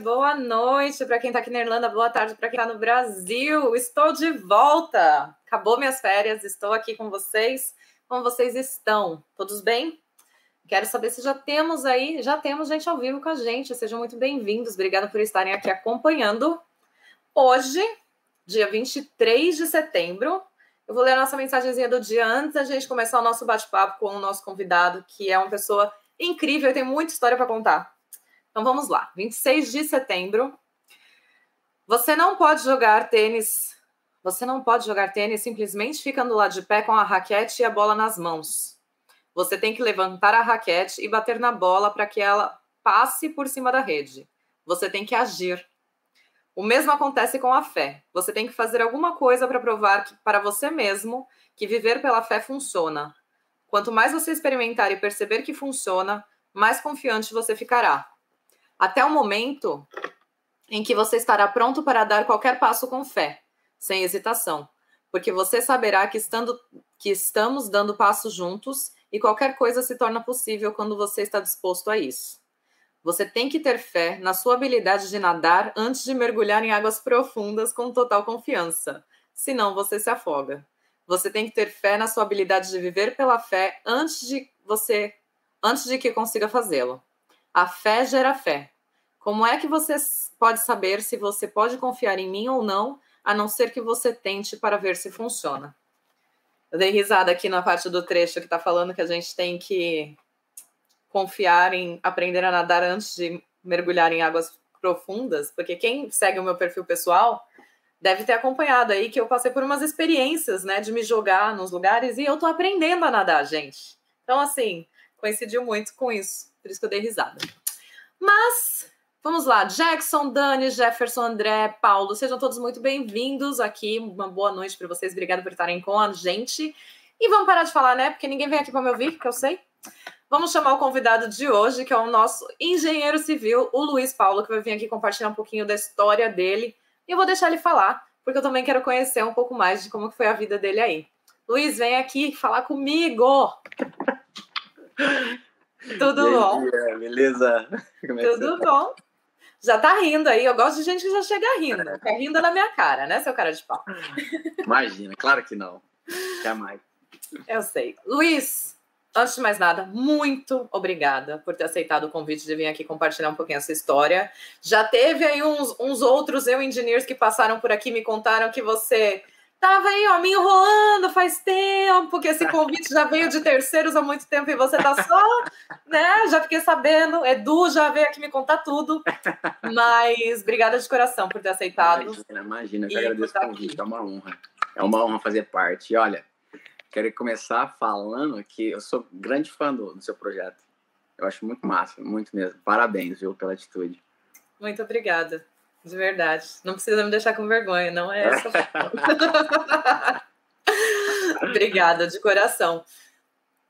boa noite para quem está aqui na Irlanda, boa tarde para quem está no Brasil. Estou de volta. Acabou minhas férias, estou aqui com vocês. Como vocês estão? Todos bem? Quero saber se já temos aí, já temos gente ao vivo com a gente. Sejam muito bem-vindos. Obrigada por estarem aqui acompanhando. Hoje, dia 23 de setembro, eu vou ler a nossa mensagenzinha do dia antes da gente começar o nosso bate-papo com o nosso convidado, que é uma pessoa incrível e tem muita história para contar. Então vamos lá. 26 de setembro. Você não pode jogar tênis. Você não pode jogar tênis simplesmente ficando lá de pé com a raquete e a bola nas mãos. Você tem que levantar a raquete e bater na bola para que ela passe por cima da rede. Você tem que agir. O mesmo acontece com a fé. Você tem que fazer alguma coisa para provar que, para você mesmo que viver pela fé funciona. Quanto mais você experimentar e perceber que funciona, mais confiante você ficará até o momento em que você estará pronto para dar qualquer passo com fé, sem hesitação, porque você saberá que, estando, que estamos dando passos juntos e qualquer coisa se torna possível quando você está disposto a isso. Você tem que ter fé na sua habilidade de nadar antes de mergulhar em águas profundas com total confiança, senão você se afoga. Você tem que ter fé na sua habilidade de viver pela fé antes de você antes de que consiga fazê-lo. A fé gera fé. Como é que você pode saber se você pode confiar em mim ou não, a não ser que você tente para ver se funciona? Eu dei risada aqui na parte do trecho que está falando que a gente tem que confiar em aprender a nadar antes de mergulhar em águas profundas, porque quem segue o meu perfil pessoal deve ter acompanhado aí que eu passei por umas experiências, né, de me jogar nos lugares e eu tô aprendendo a nadar, gente. Então, assim, coincidiu muito com isso. Por isso que eu dei risada. Mas, vamos lá. Jackson, Dani, Jefferson, André, Paulo, sejam todos muito bem-vindos aqui. Uma boa noite para vocês. Obrigada por estarem com a gente. E vamos parar de falar, né? Porque ninguém vem aqui para me ouvir, que eu sei. Vamos chamar o convidado de hoje, que é o nosso engenheiro civil, o Luiz Paulo, que vai vir aqui compartilhar um pouquinho da história dele. E eu vou deixar ele falar, porque eu também quero conhecer um pouco mais de como foi a vida dele aí. Luiz, vem aqui falar comigo! Tudo bom? beleza? É Tudo bom? Já tá rindo aí. Eu gosto de gente que já chega rindo. Tá rindo na minha cara, né, seu cara de pau? Imagina, claro que não. Jamais. Eu sei. Luiz, antes de mais nada, muito obrigada por ter aceitado o convite de vir aqui compartilhar um pouquinho essa história. Já teve aí uns, uns outros eu engineers que passaram por aqui me contaram que você Tava aí, ó, me enrolando faz tempo, que esse convite já veio de terceiros há muito tempo e você tá só, né? Já fiquei sabendo. Edu já veio aqui me contar tudo. Mas obrigada de coração por ter aceitado. Imagina, imagina, eu que agradeço o convite, aqui. é uma honra. É uma honra fazer parte. E olha, quero começar falando que eu sou grande fã do, do seu projeto. Eu acho muito massa, muito mesmo. Parabéns, viu, pela atitude. Muito obrigada. De verdade. Não precisa me deixar com vergonha, não é essa. Obrigada, de coração.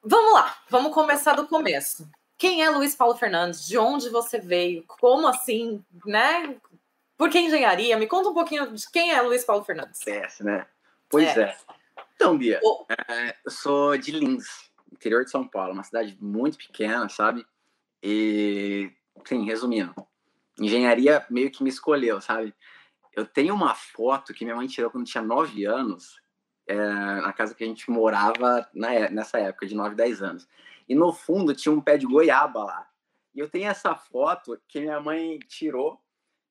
Vamos lá, vamos começar do começo. Quem é Luiz Paulo Fernandes? De onde você veio? Como assim, né? Por que engenharia? Me conta um pouquinho de quem é Luiz Paulo Fernandes. Conhece, né? Pois é. é. Então, Bia, oh. é, eu sou de Lins, interior de São Paulo, uma cidade muito pequena, sabe? E, sim, resumindo, engenharia meio que me escolheu, sabe? Eu tenho uma foto que minha mãe tirou quando tinha 9 anos, é, na casa que a gente morava na, é, nessa época, de 9, 10 anos. E no fundo tinha um pé de goiaba lá. E eu tenho essa foto que minha mãe tirou,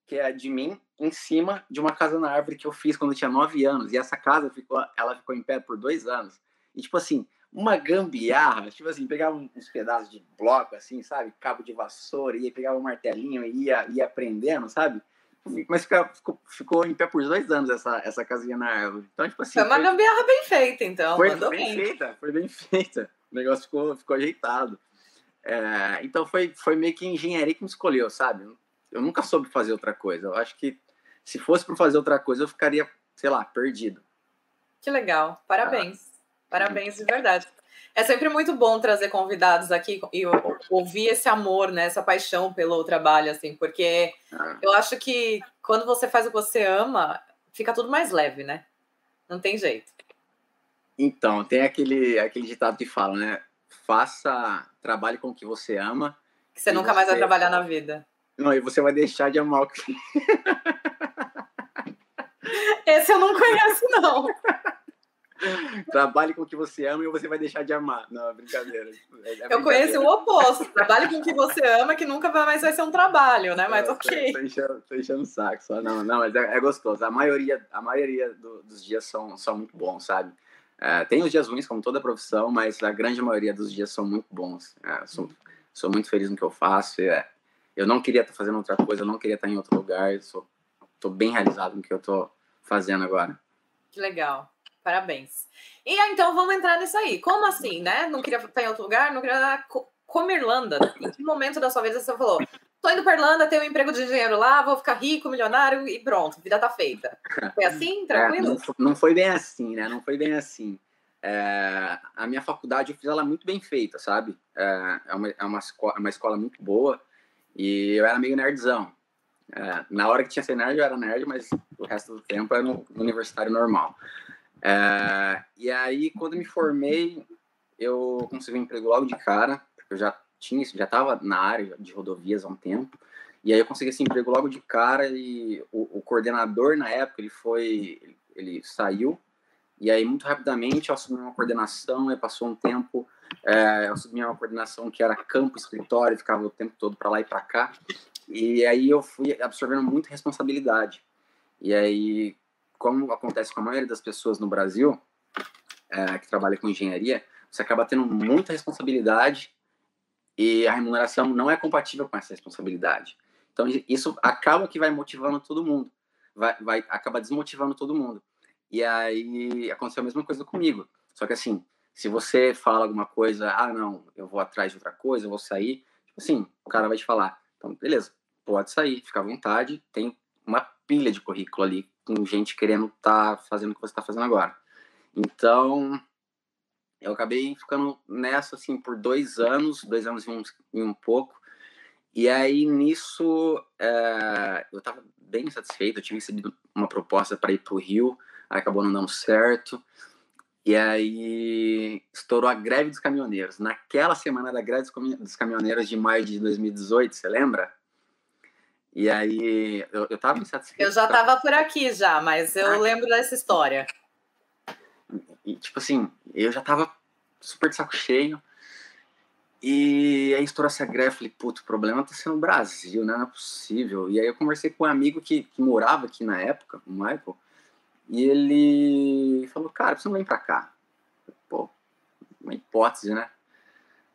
que é de mim, em cima de uma casa na árvore que eu fiz quando eu tinha 9 anos. E essa casa ficou, ela ficou em pé por dois anos. E, tipo assim, uma gambiarra, tipo assim, pegava uns pedaços de bloco, assim, sabe? Cabo de vassoura, ia, pegava um martelinho e ia, ia aprendendo, sabe? Mas ficou, ficou, ficou, em pé por dois anos essa, essa casinha na árvore. Então, tipo assim. Foi uma foi, gambiarra bem feita, então. Foi bem, bem, feita, foi bem feita. O negócio ficou, ficou ajeitado. É, então foi, foi meio que engenharia que me escolheu, sabe? Eu nunca soube fazer outra coisa. Eu acho que se fosse para fazer outra coisa, eu ficaria, sei lá, perdido. Que legal. Parabéns. Ah. Parabéns de verdade. É sempre muito bom trazer convidados aqui e ouvir esse amor, né, essa paixão pelo trabalho, assim, porque ah. eu acho que quando você faz o que você ama, fica tudo mais leve, né? Não tem jeito. Então, tem aquele, aquele ditado que fala, né? Faça trabalho com o que você ama. Que você nunca você... mais vai trabalhar na vida. Não, e você vai deixar de amar o que. Esse eu não conheço, não. Trabalhe com o que você ama e você vai deixar de amar. Não, é brincadeira. É, é eu conheço o oposto. Trabalhe com o que você ama, que nunca vai mais vai ser um trabalho, né? Mas ok. Tô, enchendo, tô enchendo o saco só. Não, não, mas é, é gostoso. A maioria, a maioria do, dos dias são, são muito bons, sabe? É, tem os dias ruins, como toda profissão, mas a grande maioria dos dias são muito bons. É, sou, sou muito feliz no que eu faço. É, eu não queria estar fazendo outra coisa, eu não queria estar em outro lugar. Sou, tô bem realizado no que eu tô fazendo agora. Que legal. Parabéns. E então vamos entrar nisso aí. Como assim, né? Não queria estar em outro lugar, não queria como Irlanda. Em que momento da sua vida você falou? Tô indo para Irlanda, tenho um emprego de engenheiro lá, vou ficar rico, milionário e pronto, vida tá feita. Foi assim, é, tranquilo? É, não, não, foi bem assim, né? Não foi bem assim. É, a minha faculdade eu fiz ela muito bem feita, sabe? É, é uma, é uma, escola, é uma escola muito boa e eu era meio nerdzão. É, na hora que tinha ser nerd, eu era nerd, mas o resto do tempo era no, no universitário normal. É, e aí, quando me formei, eu consegui um emprego logo de cara, porque eu já tinha, já estava na área de rodovias há um tempo. E aí eu consegui esse emprego logo de cara e o, o coordenador na época ele foi, ele, saiu e aí muito rapidamente eu assumi uma coordenação. E passou um tempo, é, eu assumi uma coordenação que era campo, escritório, ficava o tempo todo para lá e para cá. E aí eu fui absorvendo muita responsabilidade. E aí como acontece com a maioria das pessoas no Brasil é, que trabalha com engenharia, você acaba tendo muita responsabilidade e a remuneração não é compatível com essa responsabilidade. Então isso acaba que vai motivando todo mundo, vai, vai acaba desmotivando todo mundo. E aí aconteceu a mesma coisa comigo. Só que assim, se você fala alguma coisa, ah não, eu vou atrás de outra coisa, eu vou sair, tipo assim, o cara vai te falar, então beleza, pode sair, fica à vontade, tem uma pilha de currículo ali com gente querendo estar tá fazendo o que você está fazendo agora. Então, eu acabei ficando nessa, assim, por dois anos, dois anos e um, e um pouco. E aí, nisso, é, eu estava bem satisfeito. Eu tinha recebido uma proposta para ir para o Rio, acabou não dando certo. E aí, estourou a greve dos caminhoneiros. Naquela semana da greve dos caminhoneiros de maio de 2018, você lembra? E aí eu, eu tava insatisfeito. Eu já tava por aqui já, mas eu ah. lembro dessa história. E, tipo assim, eu já tava super de saco cheio. E aí estourou essa greve, falei, puto, o problema tá sendo o Brasil, né? Não é possível. E aí eu conversei com um amigo que, que morava aqui na época, o Michael, e ele falou, cara, você não vem pra cá. Pô, uma hipótese, né?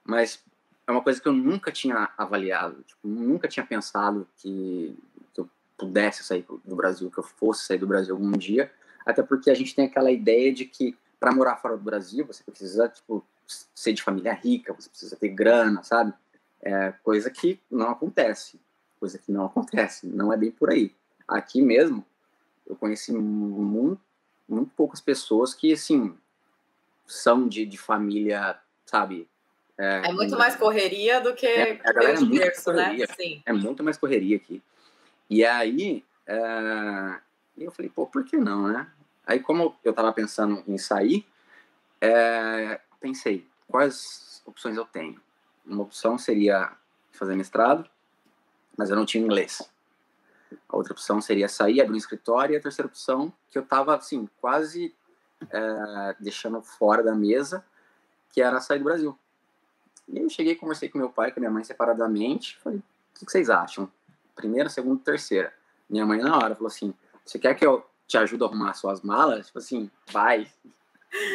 Mas é uma coisa que eu nunca tinha avaliado, tipo, nunca tinha pensado que, que, eu pudesse sair do Brasil, que eu fosse sair do Brasil algum dia, até porque a gente tem aquela ideia de que para morar fora do Brasil você precisa tipo ser de família rica, você precisa ter grana, sabe? É coisa que não acontece, coisa que não acontece, não é bem por aí. Aqui mesmo eu conheci muito, muito poucas pessoas que assim são de, de família, sabe, é, é muito mais correria do que é, a galera é berço, né? Sim. É muito mais correria aqui. E aí, é, eu falei, pô, por que não, né? Aí, como eu tava pensando em sair, é, pensei, quais opções eu tenho? Uma opção seria fazer mestrado, mas eu não tinha inglês. A outra opção seria sair, abrir um escritório. E a terceira opção, que eu tava, assim, quase é, deixando fora da mesa, que era sair do Brasil. E eu cheguei, conversei com meu pai, com minha mãe separadamente, falei, o que vocês acham? Primeira, segunda, terceira. Minha mãe na hora falou assim, você quer que eu te ajude a arrumar suas malas? Tipo assim, vai.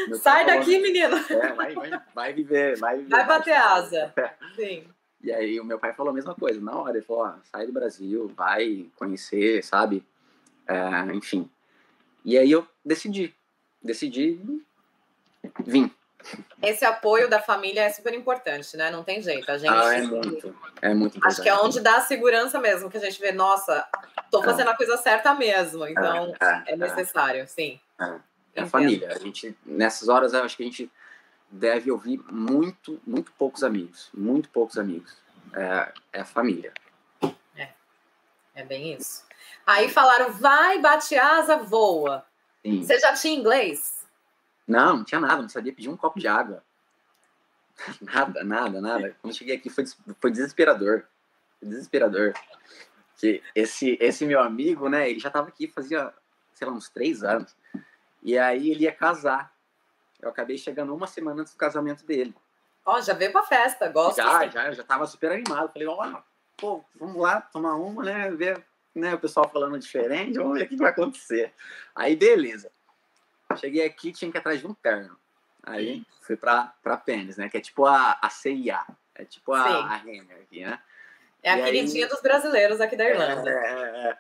Meu Sai daqui, falou, menino. É, vai, vai, vai viver, vai viver. Vai bater asa. É. Sim. E aí o meu pai falou a mesma coisa, na hora, ele falou, sai do Brasil, vai conhecer, sabe? É, enfim. E aí eu decidi, decidi vir. Esse apoio da família é super importante, né? Não tem jeito. A gente. Ah, é muito. É muito importante. Acho que é onde dá a segurança mesmo, que a gente vê, nossa, tô é. fazendo é. a coisa certa mesmo. Então, é, é, é necessário, sim. É, é a família. A gente, nessas horas, eu acho que a gente deve ouvir muito, muito poucos amigos. Muito poucos amigos. É, é a família. É. É bem isso. Aí falaram, vai, bate asa, voa. Sim. Você já tinha inglês? Não, não tinha nada, não sabia pedir um copo de água. Nada, nada, nada. Quando cheguei aqui foi, foi desesperador. desesperador. Que esse, esse meu amigo, né, ele já tava aqui fazia, sei lá, uns três anos. E aí ele ia casar. Eu acabei chegando uma semana antes do casamento dele. Ó, oh, já veio pra festa, gosto. Já, assim. já, já tava super animado. Falei, ó, oh, pô, vamos lá tomar uma, né, ver né, o pessoal falando diferente, vamos ver o que vai acontecer. Aí, beleza. Cheguei aqui, tinha que ir atrás de um terno. Aí fui pra, pra Pênis, né? Que é tipo a, a CIA. É tipo a, a Renner aqui, né? É a e queridinha aí... dos brasileiros aqui da Irlanda. É, é, é.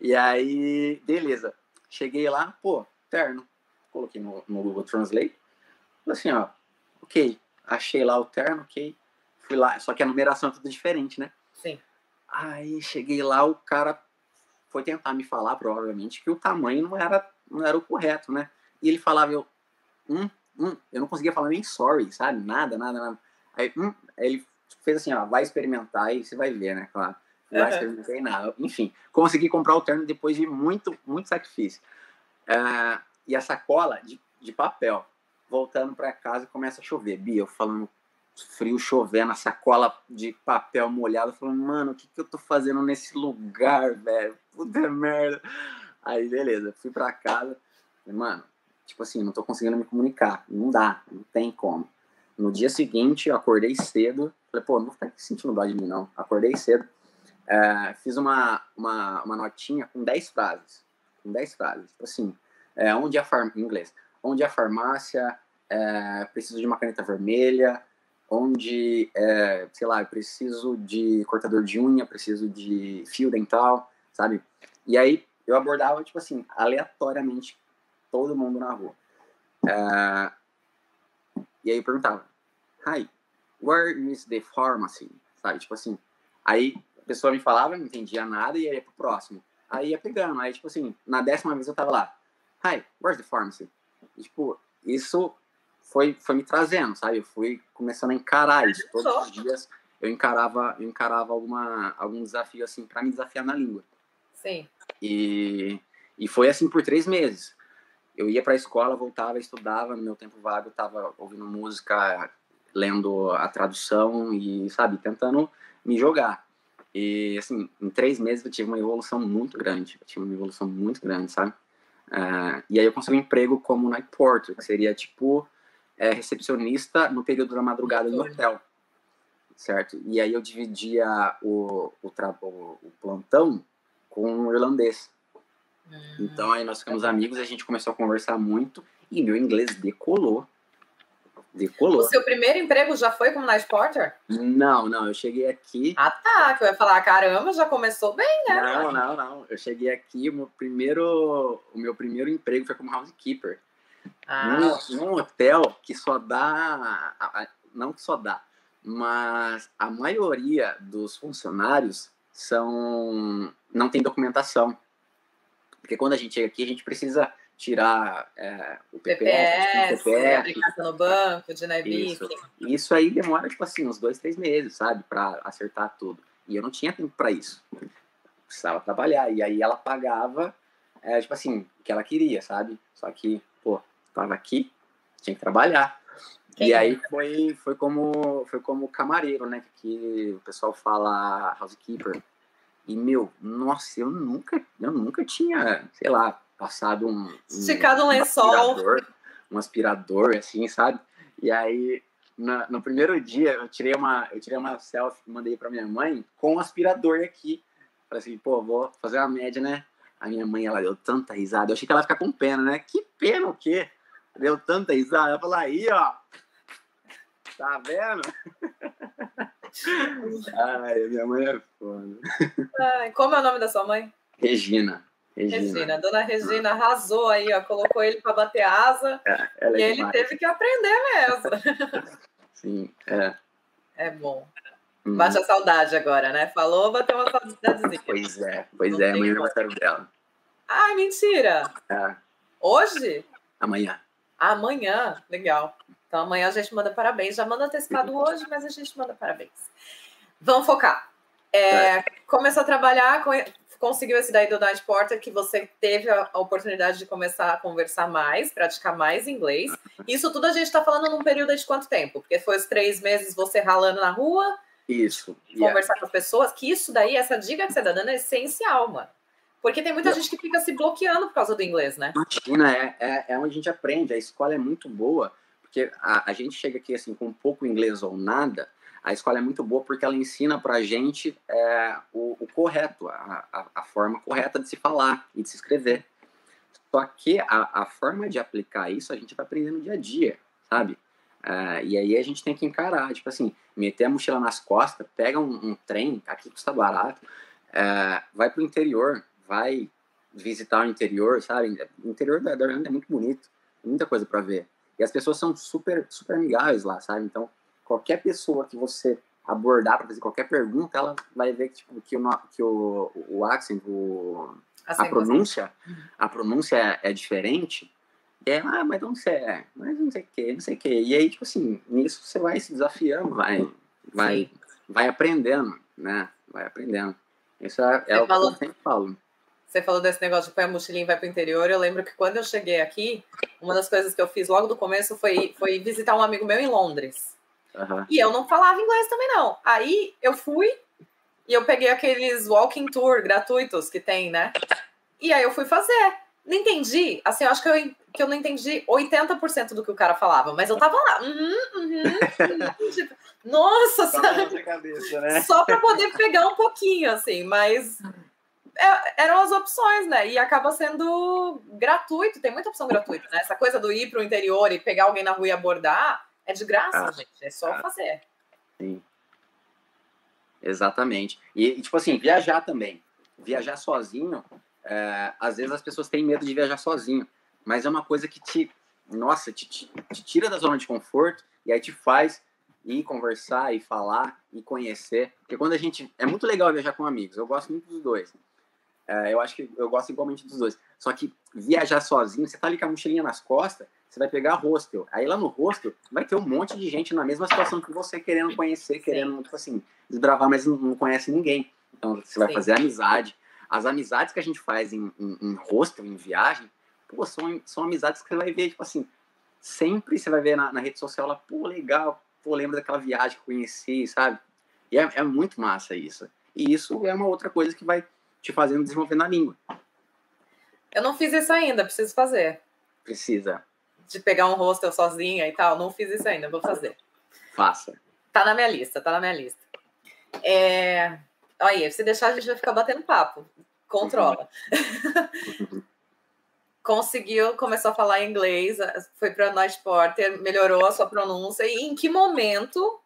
E aí, beleza. Cheguei lá, pô, terno. Coloquei no, no Google Translate. Falei assim, ó, ok. Achei lá o terno, ok. Fui lá, só que a numeração é tudo diferente, né? Sim. Aí cheguei lá, o cara foi tentar me falar, provavelmente, que o tamanho não era, não era o correto, né? E ele falava, eu, hum, hum, eu não conseguia falar nem sorry, sabe? Nada, nada, nada. Aí, hum, ele fez assim, ó, vai experimentar e você vai ver, né? Claro. Vai uhum. experimentar nada. Enfim, consegui comprar o terno depois de muito, muito sacrifício. Uh, e a sacola de, de papel. Voltando para casa começa a chover. Bia, eu falando frio chovendo, a sacola de papel molhada, falando, mano, o que, que eu tô fazendo nesse lugar, velho? Puta merda. Aí, beleza, fui pra casa, mano, tipo assim, não tô conseguindo me comunicar, não dá, não tem como. No dia seguinte, eu acordei cedo, falei, pô, não vou ficar sentindo dó de mim, não. Acordei cedo, é, fiz uma, uma, uma notinha com 10 frases, com 10 frases, tipo assim, é, onde a farmácia, em inglês, onde a farmácia, é, preciso de uma caneta vermelha, onde, é, sei lá, preciso de cortador de unha, preciso de fio dental, sabe? E aí eu abordava, tipo assim, aleatoriamente todo mundo na rua. É, e aí eu perguntava, hi, where is the pharmacy? Sabe, tipo assim, aí a pessoa me falava, não entendia nada e ia pro próximo. Aí ia pegando, aí tipo assim, na décima vez eu tava lá, hi, where's the pharmacy? E, tipo, isso foi, foi me trazendo, sabe? Eu fui começando a encarar isso. Todos os dias eu encarava, eu encarava alguma, algum desafio, assim, para me desafiar na língua. Sim. E, e foi assim por três meses. Eu ia para a escola, voltava, estudava, no meu tempo vago, estava ouvindo música, lendo a tradução e, sabe, tentando me jogar. E, assim, em três meses eu tive uma evolução muito grande. Eu tive uma evolução muito grande, sabe? Uh, e aí eu consegui um emprego como night porter, que seria, tipo, é, recepcionista no período da madrugada no hotel, certo? E aí eu dividia o, o, o, o plantão com um irlandês. Então aí nós ficamos amigos, a gente começou a conversar muito e meu inglês decolou. Decolou. O seu primeiro emprego já foi como night porter? Não, não, eu cheguei aqui. Ah, tá, que eu ia falar, caramba, já começou bem, né? Não, não, não. Eu cheguei aqui, o meu primeiro, o meu primeiro emprego foi como housekeeper. Ah. Num, num hotel que só dá. Não que só dá, mas a maioria dos funcionários são não tem documentação. Porque quando a gente chega aqui, a gente precisa tirar é, o PPS, PPS no banco, de isso, isso aí demora, tipo assim, uns dois, três meses, sabe? para acertar tudo. E eu não tinha tempo para isso. Precisava trabalhar. E aí ela pagava, é, tipo assim, o que ela queria, sabe? Só que, pô, estava aqui, tinha que trabalhar. Quem e aí foi, foi, como, foi como camareiro, né? Que o pessoal fala housekeeper. E, meu, nossa, eu nunca, eu nunca tinha, sei lá, passado um. um Esticado um lençol. Aspirador, um aspirador, assim, sabe? E aí, na, no primeiro dia, eu tirei uma, eu tirei uma selfie que mandei pra minha mãe com um aspirador aqui. Falei assim, pô, vou fazer uma média, né? A minha mãe, ela deu tanta risada. Eu achei que ela ia ficar com pena, né? Que pena o quê? Deu tanta risada. Ela falou, aí, ó. Tá vendo? Ai, minha mãe é foda. Ai, como é o nome da sua mãe? Regina. Regina. Regina. Dona Regina arrasou aí, ó. Colocou ele para bater asa. É, é e ele teve que aprender mesmo. Sim, é. É bom. Hum. Bate a saudade agora, né? Falou, bateu uma saudadezinha. Pois é, pois Não é, amanhã é aniversário dela. Ai, mentira! É. Hoje? Amanhã. Amanhã, legal. Então amanhã a gente manda parabéns. Já manda antecipado hoje, mas a gente manda parabéns. Vamos focar. É, começou a trabalhar, conseguiu esse daí do Night Porter, que você teve a, oportunidade de começar a conversar mais, praticar mais inglês. Isso tudo a gente está falando num período de quanto tempo? Porque foi os três meses você ralando na rua Isso. Conversar yeah. com as pessoas, que isso daí, essa dica que você tá dando é essencial, mano. Porque tem muita yeah. gente que fica se bloqueando por causa do inglês, né? Imagina, é, é, é onde a gente aprende. A escola é muito boa, porque a, a gente chega aqui assim com pouco inglês ou nada, a escola é muito boa porque ela ensina pra gente é, o, o, correto, a, a, a, forma correta de se falar e de se escrever. Só que a, a forma de aplicar isso a gente vai aprendendo no dia a dia, sabe? É, e aí a gente tem que encarar, tipo assim, meter a mochila nas costas, pega um, um trem, aqui custa barato, é, vai pro interior, vai visitar o interior, sabe? O interior da Irlanda é muito bonito, muita coisa para ver. E as pessoas são super, super amigáveis lá, sabe? Então, qualquer pessoa que você abordar para fazer qualquer pergunta, ela vai ver que, tipo, que, o, que o, o accent, o, a pronúncia, uhum. a pronúncia é, é diferente. E é, ah, mas não sei, é, mas não sei o que, não sei o que. E aí, tipo assim, nisso você vai se desafiando, vai, vai, vai aprendendo, né? Vai aprendendo. Isso é, é o que eu sempre falo. Você falou desse negócio de põe a mochilinha e vai pro interior. Eu lembro que quando eu cheguei aqui, uma das coisas que eu fiz logo do começo foi, foi visitar um amigo meu em Londres. Uhum. E eu não falava inglês também, não. Aí eu fui e eu peguei aqueles walking tour gratuitos que tem, né? E aí eu fui fazer. Não entendi. Assim, eu acho que eu, que eu não entendi 80% do que o cara falava, mas eu tava lá. Uhum, uhum, uhum, tipo, nossa, sabe? Cabeça, né? Só para poder pegar um pouquinho, assim, mas é, eram as opções, né? E acaba sendo gratuito, tem muita opção gratuita, né? Essa coisa do ir para o interior e pegar alguém na rua e abordar é de graça, ah, gente. É só ah, fazer. Sim. Exatamente. E, tipo assim, viajar também. Viajar sozinho, é, às vezes as pessoas têm medo de viajar sozinho, mas é uma coisa que te, nossa, te, te, te tira da zona de conforto e aí te faz ir conversar e falar e conhecer. Porque quando a gente. É muito legal viajar com amigos, eu gosto muito dos dois. É, eu acho que eu gosto igualmente dos dois. Só que viajar sozinho, você tá ali com a mochilinha nas costas, você vai pegar hostel. Aí lá no hostel vai ter um monte de gente na mesma situação que você, querendo conhecer, querendo, tipo assim, desbravar, mas não, não conhece ninguém. Então você vai Sim. fazer amizade. As amizades que a gente faz em, em, em hostel, em viagem, pô, são, são amizades que você vai ver, tipo assim, sempre você vai ver na, na rede social lá, pô, legal, pô, lembra daquela viagem que eu conheci, sabe? E é, é muito massa isso. E isso é uma outra coisa que vai te fazendo desenvolver na língua. Eu não fiz isso ainda, preciso fazer. Precisa de pegar um hostel sozinha e tal. Não fiz isso ainda, vou fazer. Faça. Tá na minha lista, tá na minha lista. É... Aí, se deixar, a gente vai ficar batendo papo. Controla. Uhum. Conseguiu, começou a falar inglês, foi para Night Porter, melhorou a sua pronúncia. E em que momento?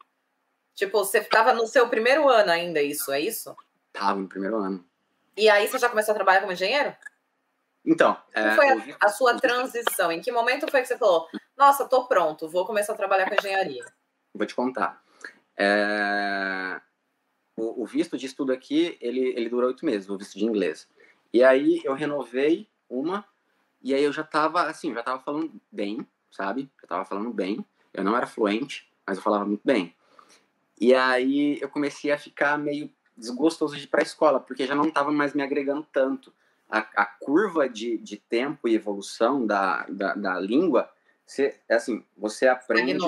Tipo, você estava no seu primeiro ano ainda, isso, é isso? Tava no primeiro ano. E aí você já começou a trabalhar como engenheiro? Então. Como é, foi a, a, sua transição? Em que momento foi que você falou, nossa, tô pronto, vou começar a trabalhar com engenharia? Vou te contar. É... O, o, visto de estudo aqui, ele, ele dura oito meses, o visto de inglês. E aí eu renovei uma, e aí eu já tava, assim, já tava falando bem, sabe? Eu tava falando bem. Eu não era fluente, mas eu falava muito bem. E aí eu comecei a ficar meio desgostoso de ir para a escola, porque já não estava mais me agregando tanto a, a curva de, de tempo e evolução da, da, da língua, você, é assim, você aprende...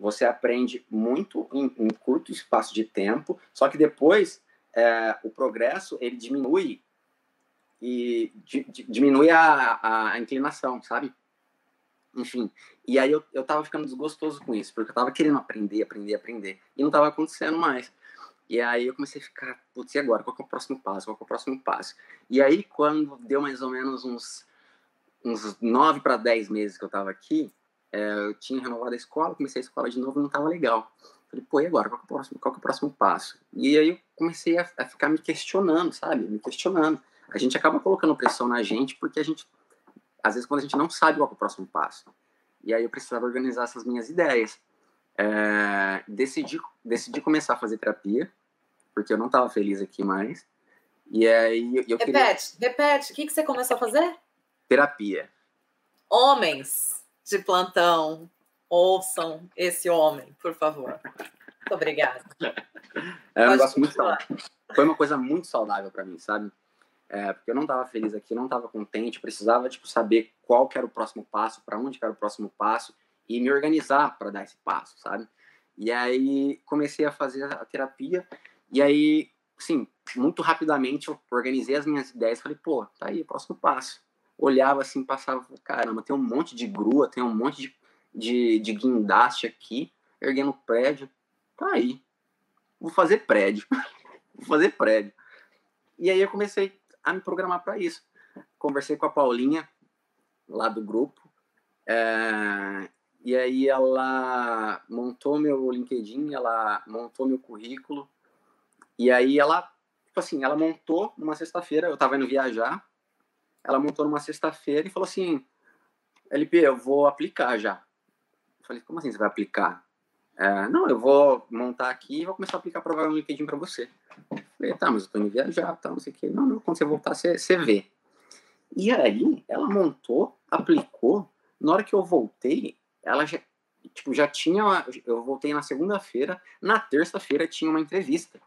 Você aprende muito em, em, curto espaço de tempo, só que depois é, o progresso ele diminui e di, di, diminui a, a inclinação, sabe? Enfim, e aí eu, eu tava ficando desgostoso com isso, porque eu tava querendo aprender, aprender, aprender, e não tava acontecendo mais. E aí eu comecei a ficar, putz, e agora? Qual é o próximo passo? Qual é o próximo passo? E aí, quando deu mais ou menos uns, uns 9 para 10 meses que eu estava aqui, é, eu tinha renovado a escola, comecei a escola de novo não estava legal. Falei, pô, e agora? Qual é o próximo, qual é o próximo passo? E aí eu comecei a, a ficar me questionando, sabe? Me questionando. A gente acaba colocando pressão na gente porque a gente, às vezes, quando a gente não sabe qual é o próximo passo. E aí eu precisava organizar essas minhas ideias. É, decidi, decidi começar a fazer terapia, porque eu não estava feliz aqui mais. E aí eu, eu repete, queria... repete. O que, que você começou a fazer? Terapia. Homens de plantão, ouçam esse homem, por favor. Muito obrigada. É um negócio muito saudável. Foi uma coisa muito saudável para mim, sabe? É, porque eu não estava feliz aqui, não estava contente, precisava tipo saber qual que era o próximo passo, para onde era o próximo passo e me organizar para dar esse passo, sabe? E aí comecei a fazer a terapia. E aí, sim, muito rapidamente eu organizei as minhas ideias. Falei, pô, tá aí, próximo passo. Olhava assim, passava, caramba, tem um monte de grua, tem um monte de, de, de guindaste aqui, erguendo prédio. Tá aí. Vou fazer prédio. Vou fazer prédio. E aí eu comecei a me programar para isso. Conversei com a Paulinha, lá do grupo, é, e aí ela montou meu LinkedIn, ela montou meu currículo, e aí ela, tipo assim, ela montou numa sexta-feira, eu tava indo viajar, ela montou numa sexta-feira e falou assim, LP, eu vou aplicar já. Eu falei, como assim você vai aplicar? É, não, eu vou montar aqui e vou começar a aplicar provavelmente no LinkedIn para você. Eu falei, tá, mas eu tô indo viajar, tá, não sei o que. Não, não, quando você voltar, você, você vê. E aí, ela montou, aplicou. Na hora que eu voltei, ela já, tipo, já tinha. Eu voltei na segunda-feira, na terça-feira tinha uma entrevista.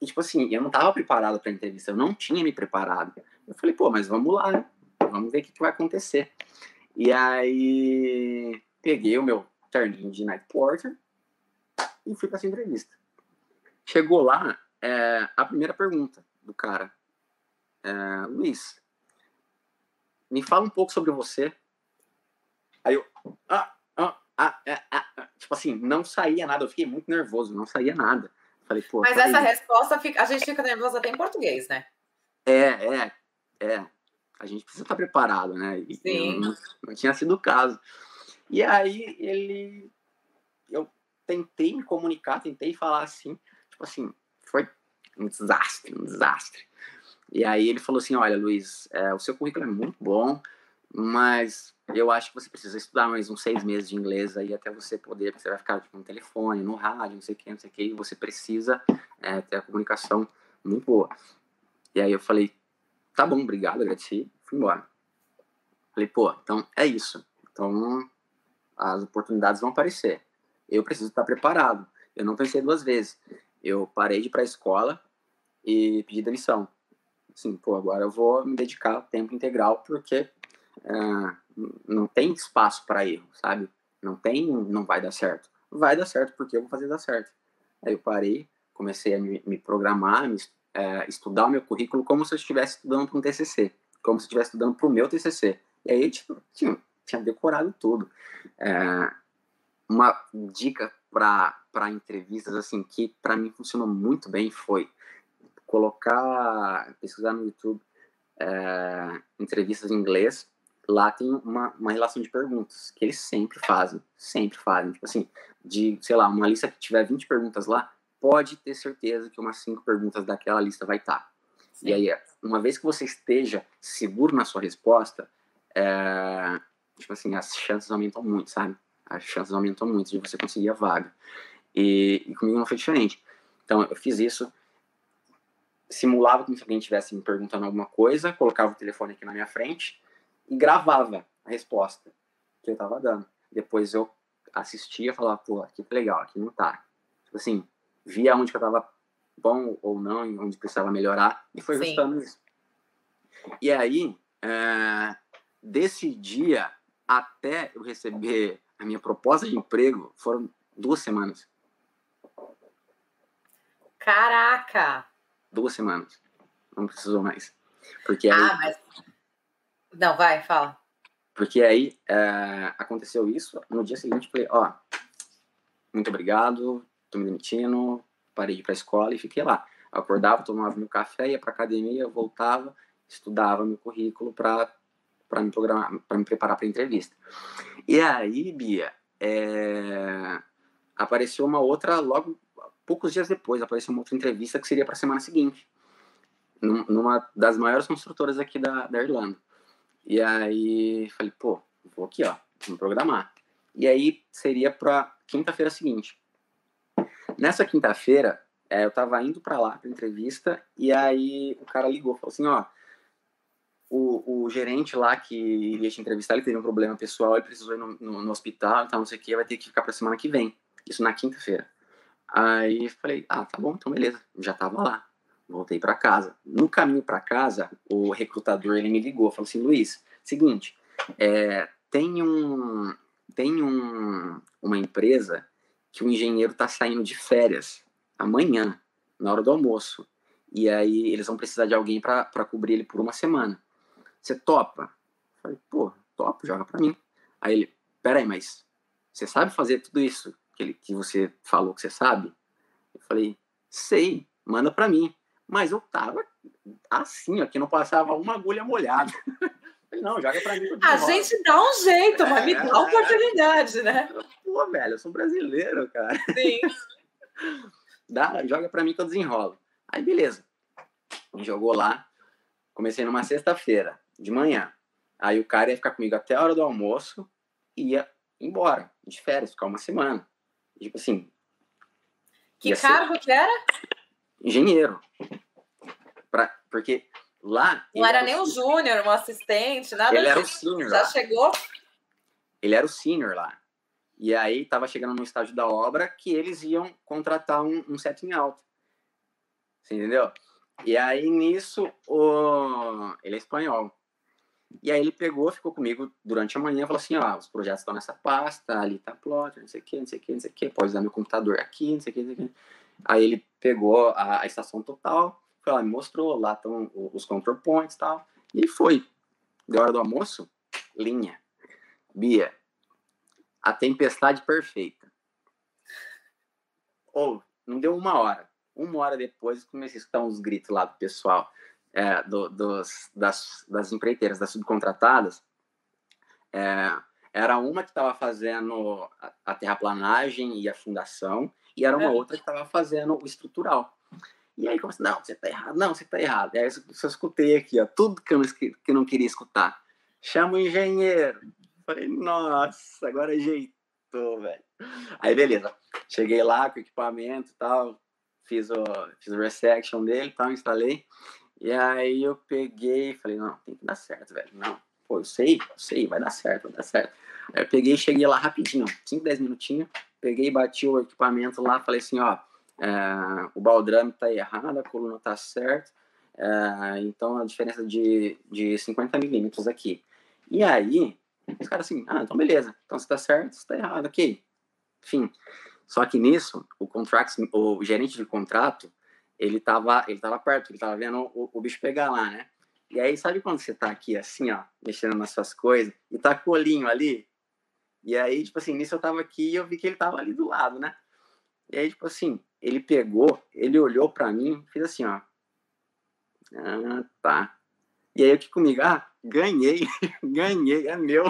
E, tipo assim, eu não tava preparado pra entrevista, eu não tinha me preparado. Eu falei, pô, mas vamos lá, né? Vamos ver o que, que vai acontecer. E aí, peguei o meu terninho de Night Porter e fui para essa entrevista. Chegou lá, é, a primeira pergunta do cara, é, Luiz, me fala um pouco sobre você. Aí eu, ah, ah, ah, ah, ah, tipo assim, não saía nada, eu fiquei muito nervoso, não saía nada. Falei, pô, Mas essa resposta, fica, a gente fica nervosa até em português, né? É, é, é. A gente precisa estar preparado, né? E Sim. Não, não tinha sido o caso. E aí ele. Eu tentei me comunicar, tentei falar assim, tipo assim, foi um desastre, um desastre. E aí ele falou assim: olha, Luiz, é, o seu currículo é muito bom, mas eu acho que você precisa estudar mais uns seis meses de inglês aí até você poder, porque você vai ficar tipo, no telefone, no rádio, não sei o que, não sei o que, e você precisa é, ter a comunicação muito boa. E aí eu falei, tá bom, obrigado, agradeci, fui embora. Falei, pô, então é isso. Então as oportunidades vão aparecer. Eu preciso estar preparado. Eu não pensei duas vezes. Eu parei de ir para a escola e pedi demissão. Assim, pô, agora eu vou me dedicar tempo integral porque não tem espaço para erro, sabe? Não tem, não vai dar certo. Vai dar certo porque eu vou fazer dar certo. Aí eu parei, comecei a me, me programar, me, uh, estudar o meu currículo como se eu estivesse estudando para um TCC, como se eu estivesse estudando para o meu TCC. E aí, tipo, tinha, tinha decorado tudo. É, uma dica para entrevistas, assim, que para mim funcionou muito bem foi colocar, pesquisar no YouTube é, entrevistas em inglês. Lá tem uma, uma relação de perguntas que eles sempre fazem, sempre fazem. Tipo assim, de, sei lá, uma lista que tiver 20 perguntas lá, pode ter certeza que umas 5 perguntas daquela lista vai estar. Tá. E aí, uma vez que você esteja seguro na sua resposta, é, tipo assim, as chances aumentam muito, sabe? As chances aumentam muito de você conseguir a vaga. E, e comigo não foi diferente. Então, eu fiz isso, simulava como se alguém estivesse me perguntando alguma coisa, colocava o telefone aqui na minha frente e gravava a resposta que eu tava dando. Depois eu assistia e falava, pô, aqui tá legal, aqui não tá. Tipo assim, via onde que eu tava bom ou não, onde precisava melhorar, e foi ajustando isso. E aí, é, desse dia até eu receber a minha proposta de emprego foram duas semanas. Caraca! Duas semanas. Não precisou mais. Porque aí, ah, mas. Não, vai, fala. Porque aí é, aconteceu isso. No dia seguinte, falei: Ó, muito obrigado, tô me demitindo, parei de ir pra escola e fiquei lá. Eu acordava, tomava meu café, ia pra academia, voltava, estudava meu currículo para para me programar, para me preparar para a entrevista. E aí, Bia, é... apareceu uma outra logo poucos dias depois, apareceu uma outra entrevista que seria para a semana seguinte, numa das maiores construtoras aqui da, da Irlanda. E aí falei, pô, vou aqui, ó, vamos programar. E aí seria para quinta-feira seguinte. Nessa quinta-feira, é, eu tava indo para lá para entrevista e aí o cara ligou, falou assim, ó, o, o gerente lá que iria te entrevistar, ele teve um problema pessoal, ele precisou ir no, no, no hospital, então não sei o que, vai ter que ficar pra semana que vem. Isso na quinta-feira. Aí falei, ah, tá bom, então beleza. Já tava lá. Voltei para casa. No caminho para casa, o recrutador ele me ligou, falou assim, Luiz, seguinte, é, tem um tem um, uma empresa que o engenheiro tá saindo de férias amanhã, na hora do almoço. E aí eles vão precisar de alguém para cobrir ele por uma semana. Você topa? Eu falei, pô, topo, joga para mim. Aí ele, peraí, mas você sabe fazer tudo isso que, ele, que você falou que você sabe? Eu falei, sei, manda para mim. Mas eu tava assim, ó, que não passava uma agulha molhada. Falei, não, joga pra mim. A gente dá um jeito, mas me dá uma oportunidade, né? Pô, velho, eu sou brasileiro, cara. Sim. Dá, joga pra mim que eu desenrolo. Aí, beleza. Jogou lá. Comecei numa sexta-feira, de manhã. Aí o cara ia ficar comigo até a hora do almoço e ia embora, de férias, ficar uma semana. Tipo assim. Que cargo ser... que era? Engenheiro. Pra, porque lá. Não era, era nem o júnior, um assistente, nada Ele era o senior. Já lá. chegou? Ele era o senior lá. E aí tava chegando no estágio da obra que eles iam contratar um, um setting alto. Você entendeu? E aí nisso, o... ele é espanhol. E aí ele pegou, ficou comigo durante a manhã, falou assim, ó, os projetos estão nessa pasta, ali tá plot, não sei o que, não sei o que, não sei o que, pode usar meu computador aqui, não sei o que, não sei o que. Aí ele pegou a, a estação total, foi lá, me mostrou, lá estão os control points e tal, e foi. De hora do almoço, linha. Bia, a tempestade perfeita. Ou, oh, não deu uma hora. Uma hora depois, comecei a escutar uns gritos lá do pessoal, é, do, dos, das, das empreiteiras, das subcontratadas. É, era uma que estava fazendo a, a, terraplanagem e a fundação, e era uma é. outra que estava fazendo o estrutural. E aí, como assim, não, você está errado, não, você está errado. E aí, eu, eu escutei aqui, ó, tudo que eu, não, que eu não queria escutar. Chama o engenheiro, Falei, nossa, agora ajeitou, velho. Aí, beleza. Cheguei lá com o equipamento e tal, fiz o, fiz o resection dele e tal, instalei. E aí eu peguei e falei, não, tem que dar certo, velho. Não, pô, eu sei, eu sei, vai dar certo, vai dar certo. Aí eu peguei e cheguei lá rapidinho, 5, 10 minutinhos, peguei, bati o equipamento lá, falei assim, ó, é, o baldrame tá errado, a coluna tá certa, é, então a diferença de, de 50 milímetros aqui. E aí, os caras assim, ah, então beleza. Então se tá certo, se tá errado, ok. Enfim. Só que nisso, o o gerente de contrato, ele tava, ele tava perto, ele tava vendo o, o bicho pegar lá, né? E aí, sabe quando você tá aqui assim, ó, mexendo nas suas coisas, e tá com o olhinho ali? E aí, tipo assim, nisso eu tava aqui e eu vi que ele tava ali do lado, né? E aí, tipo assim, ele pegou, ele olhou para mim, fez assim, ó. Ah, tá. E aí, eu que comigo, ah, Ganhei, ganhei, é meu.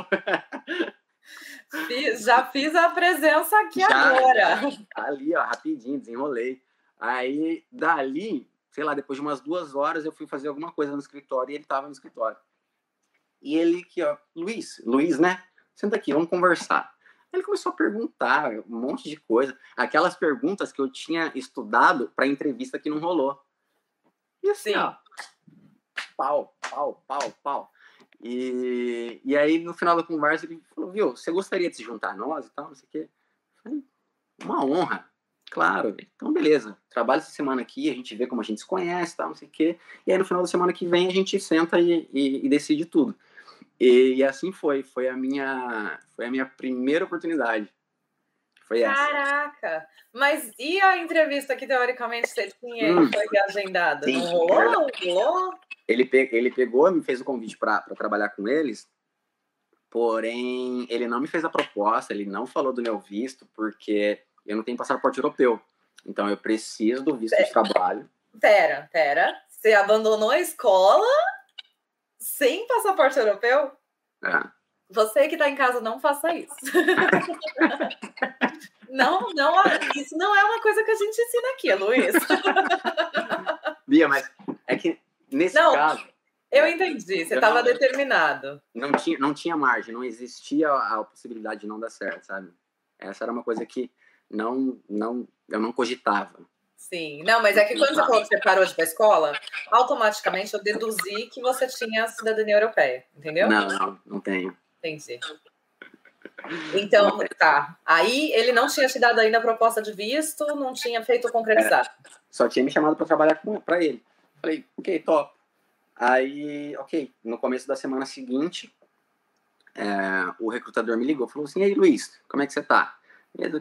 Fiz, já fiz a presença aqui já, agora. Ali, ó, rapidinho, desenrolei. Aí, dali, sei lá, depois de umas duas horas, eu fui fazer alguma coisa no escritório e ele tava no escritório. E ele aqui, ó, Luiz, Luiz, né? Senta aqui, vamos conversar. Ele começou a perguntar um monte de coisa, aquelas perguntas que eu tinha estudado para entrevista que não rolou. E assim, Sim. ó, pau, pau, pau, pau. E, e aí, no final da conversa, ele falou, viu, você gostaria de se juntar a nós e tal, não sei o quê? falei, uma honra, claro, então beleza, trabalho essa semana aqui, a gente vê como a gente se conhece tal, não sei o quê, e aí no final da semana que vem a gente senta e, e, e decide tudo. E, e, assim foi, foi a minha, foi a minha primeira oportunidade. Foi Caraca! Essa. Mas e a entrevista que teoricamente você tinha hum, foi agendada? Sim, não rolou? Rolou? Ele, pe ele pegou, me fez o convite para trabalhar com eles, porém ele não me fez a proposta, ele não falou do meu visto, porque eu não tenho passaporte europeu. Então eu preciso do visto pera, de trabalho. Pera, pera. Você abandonou a escola sem passaporte europeu? É. Você que está em casa, não faça isso. não, não, isso não é uma coisa que a gente ensina aqui, Luiz. Bia, mas é que Nesse não, caso. Eu entendi, você estava determinado. Não tinha, não tinha margem, não existia a possibilidade de não dar certo, sabe? Essa era uma coisa que não, não, eu não cogitava. Sim, não, mas é que quando você falou que você parou de ir para a escola, automaticamente eu deduzi que você tinha cidadania europeia, entendeu? Não, não, não tenho. Entendi. Então, tá. Aí ele não tinha te dado ainda a proposta de visto, não tinha feito concretizar. É, só tinha me chamado para trabalhar para ele. Falei, ok, top. Aí, ok, no começo da semana seguinte, é, o recrutador me ligou, falou assim, e aí, Luiz, como é que você tá?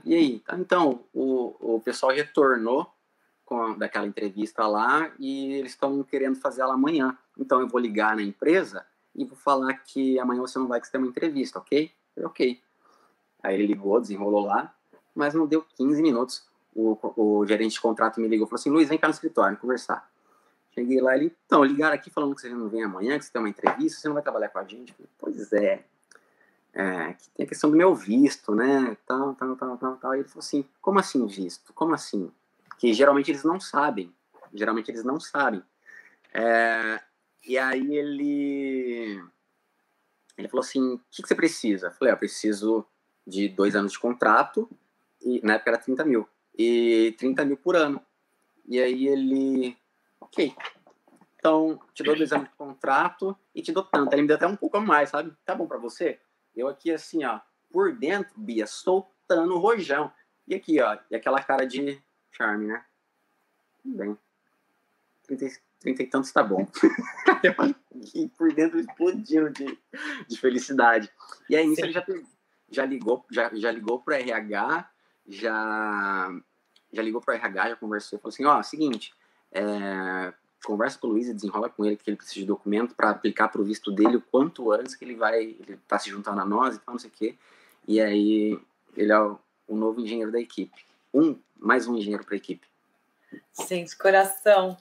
E aí? Então, o, o pessoal retornou com, daquela entrevista lá e eles estão querendo fazer ela amanhã. Então, eu vou ligar na empresa e vou falar que amanhã você não vai ter uma entrevista, ok? Ok. Aí ele ligou, desenrolou lá, mas não deu 15 minutos. O, o gerente de contrato me ligou falou assim: Luiz, vem cá no escritório conversar. Cheguei lá, ele, então, ligaram aqui falando que você não vem amanhã, que você tem uma entrevista, você não vai trabalhar com a gente. Falei, pois é, é, que tem a questão do meu visto, né, tal, tal, tal, tal, tal. E ele falou assim, como assim visto? Como assim? Que geralmente eles não sabem, geralmente eles não sabem. É, e aí ele, ele falou assim, o que, que você precisa? Eu falei, ah, eu preciso de dois anos de contrato, e na época era 30 mil, e 30 mil por ano. E aí ele, ok, então te dou dois anos de contrato e te dou tanto. Ele me deu até um pouco a mais, sabe? Tá bom para você? Eu aqui assim, ó, por dentro, Bia, soltando o rojão. E aqui, ó, e aquela cara de charme, né? Tudo bem. 30, 30 e tantos tá bom. e por dentro explodindo de, de felicidade. E aí, nisso ele já, já ligou, já, já ligou pro RH, já, já ligou pro RH, já conversou, falou assim, ó, oh, seguinte, é, conversa com o Luiz e desenrola com ele que ele precisa de documento para aplicar para o visto dele o quanto antes que ele vai, ele tá se juntando a nós e tal, não sei o quê. E aí ele é o, o novo engenheiro da equipe. Um, mais um engenheiro para a equipe. Gente, coração.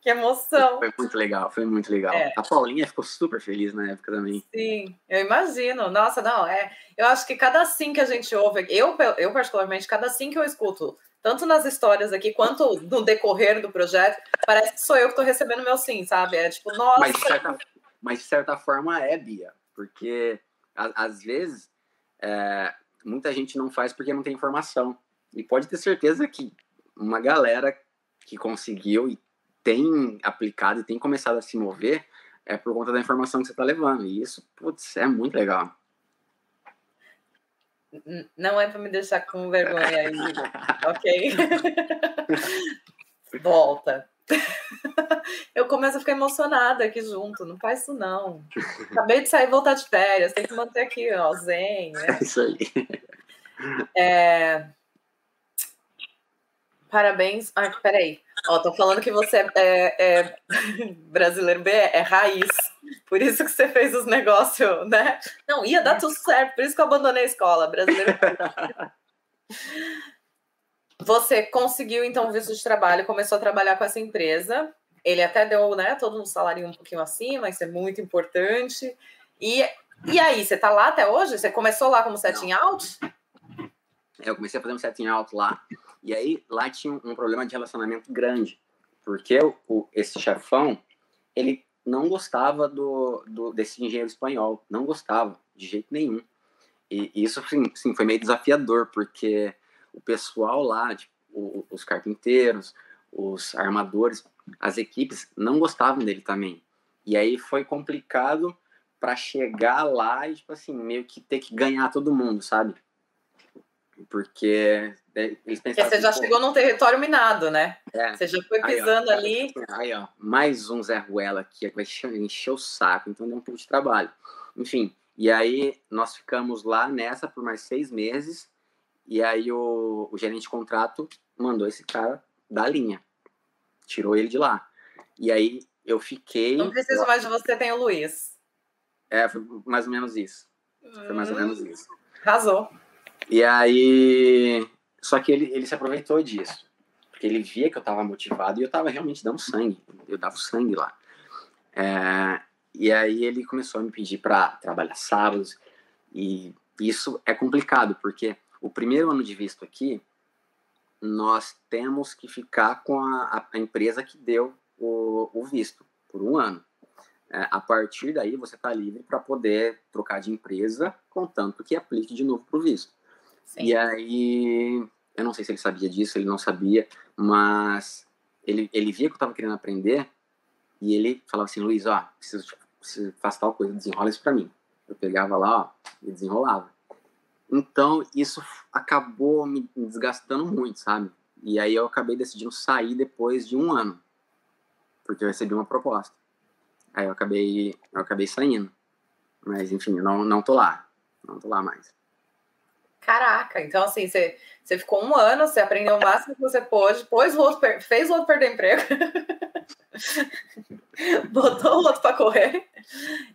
Que emoção. Foi muito legal, foi muito legal. É. A Paulinha ficou super feliz na época também. Sim, eu imagino. Nossa, não, é. Eu acho que cada sim que a gente ouve, eu, eu particularmente, cada sim que eu escuto, tanto nas histórias aqui quanto no decorrer do projeto, parece que sou eu que estou recebendo meu sim, sabe? É tipo, nossa. Mas de certa, mas de certa forma é, Bia, porque a, às vezes é, muita gente não faz porque não tem informação. E pode ter certeza que uma galera que conseguiu e tem aplicado e tem começado a se mover é por conta da informação que você está levando. E isso, putz, é muito legal. Não é para me deixar com vergonha aí, ok? Volta. Eu começo a ficar emocionada aqui junto, não faz isso não. Acabei de sair e voltar de férias, tem que manter aqui, ó, zen, né? É isso aí. É... Parabéns. Ai, peraí. Ó, tô falando que você é, é, é brasileiro B, é raiz. Por isso que você fez os negócios, né? Não, ia dar tudo certo, por isso que eu abandonei a escola, brasileiro. você conseguiu, então, visto de trabalho, começou a trabalhar com essa empresa. Ele até deu, né, todo um salário um pouquinho acima, isso é muito importante. E, e aí, você tá lá até hoje? Você começou lá como setting out? Eu comecei a fazer um setting out lá. E aí, lá tinha um, problema de relacionamento grande. Porque o, o, esse chefão, ele não gostava do, do, desse engenheiro espanhol. Não gostava, de jeito nenhum. E, e isso, sim, sim, foi meio desafiador, porque o pessoal lá, tipo, os carpinteiros, os armadores, as equipes não gostavam dele também. E aí foi complicado para chegar lá e, tipo assim, meio que ter que ganhar todo mundo, sabe? Porque eles pensavam. Porque você já assim, chegou num território minado, né? É. Você já foi pisando aí, ó, ali. Aí, ó, mais um Zé Ruela aqui, que vai encher o saco, então deu um pouco de trabalho. Enfim, e aí nós ficamos lá nessa por mais seis meses, e aí o, o gerente de contrato mandou esse cara da linha, tirou ele de lá. E aí eu fiquei. Não preciso mais de você, tem o Luiz. É, foi mais ou menos isso. Foi mais ou menos isso. Arrasou. E aí. Só que ele, ele se aproveitou disso. Porque ele via que eu tava motivado e eu tava realmente dando sangue. Eu dava sangue lá. É, e aí ele começou a me pedir para trabalhar sábados. E isso é complicado, porque o primeiro ano de visto aqui, nós temos que ficar com a, a empresa que deu o, o visto por um ano. É, a partir daí, você está livre para poder trocar de empresa, contanto que aplique de novo para o visto. Sim. E aí, eu não sei se ele sabia disso, ele não sabia, mas ele, ele via que eu estava querendo aprender e ele falava assim, Luiz, ó, preciso, preciso fazer tal coisa, desenrola isso para mim. Eu pegava lá, ó, e desenrolava. Então, isso acabou me desgastando muito, sabe? E aí eu acabei decidindo sair depois de um ano, porque eu recebi uma proposta. Aí eu acabei, eu acabei saindo. Mas, enfim, não, não tô lá. Não tô lá mais. Caraca, então assim, você, você ficou um ano, você aprendeu o máximo que você pôde, pôs o outro, fez o outro perder emprego, botou o outro para correr,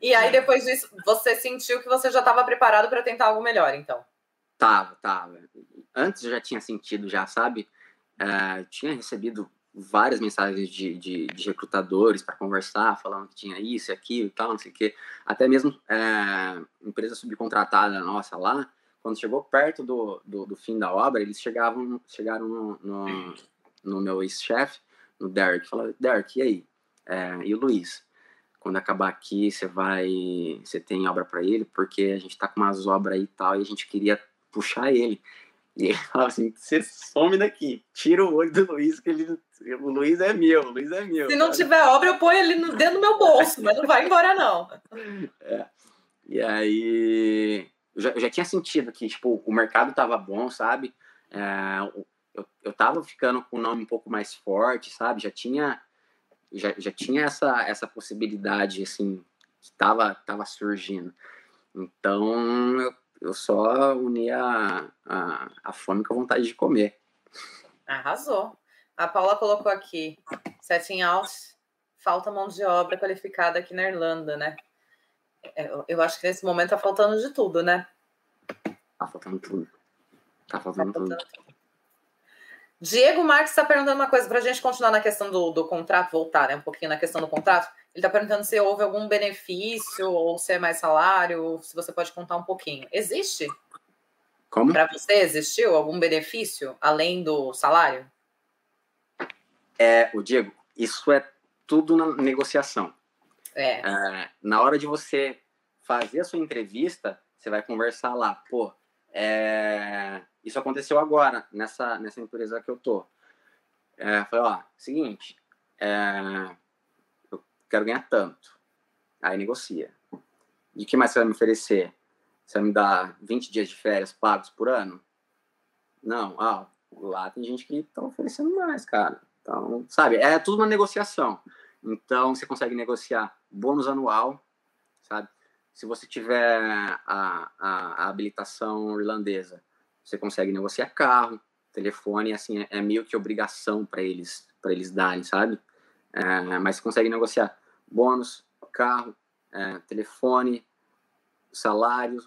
e aí depois disso você sentiu que você já estava preparado para tentar algo melhor, então? Tava, tava. Antes eu já tinha sentido, já sabe? Uh, tinha recebido várias mensagens de, de, de recrutadores para conversar, falando que tinha isso, aquilo e tal, não sei o quê. Até mesmo é, empresa subcontratada nossa lá, quando chegou perto do, do, do, fim da obra, eles chegavam, chegaram no, no, no meu ex-chefe, no Derek, falaram, Derek, e aí? É, e o Luiz? Quando acabar aqui, você vai, você tem obra para ele? Porque a gente tá com umas obras aí e tal, e a gente queria puxar ele. E ele falava assim, você some daqui, tira o olho do Luiz, que ele, o Luiz é meu, o Luiz é meu. Se não cara. tiver obra, eu ponho ele dentro do meu bolso, mas não vai embora não. É. E aí, eu já, eu já tinha sentido que, tipo, o mercado tava bom, sabe? É, eu, eu tava ficando com o nome um pouco mais forte, sabe? Já tinha, já, já tinha essa, essa possibilidade, assim, que tava, tava surgindo. Então, eu, eu só uni a, a, a fome com a vontade de comer. Arrasou. A Paula colocou aqui, setting out, falta mão de obra qualificada aqui na Irlanda, né? É, eu acho que nesse momento tá faltando de tudo, né? Tá faltando tudo. Tá faltando, tá faltando tudo. tudo. Diego Marques está perguntando uma coisa para a gente continuar na questão do, do contrato, voltar né, um pouquinho na questão do contrato. Ele está perguntando se houve algum benefício ou se é mais salário, se você pode contar um pouquinho. Existe? Como? Para você existiu algum benefício além do salário? É, o Diego, isso é tudo na negociação. É. é. Na hora de você fazer a sua entrevista, você vai conversar lá, pô, é, isso aconteceu agora, nessa, nessa empresa que eu tô. É, falei, ó, seguinte, é, eu quero ganhar tanto. Aí negocia. De que mais você vai me oferecer? Você vai me dar 20 dias de férias pagos por ano? Não, ah, lá tem gente que tá oferecendo mais, cara. Então, sabe, é tudo uma negociação. Então, você consegue negociar bônus anual, sabe? Se você tiver a, a, a habilitação irlandesa, você consegue negociar carro, telefone, assim, é, é meio que obrigação para eles, para eles darem, sabe? É, mas você consegue negociar bônus, carro, é, telefone, salário,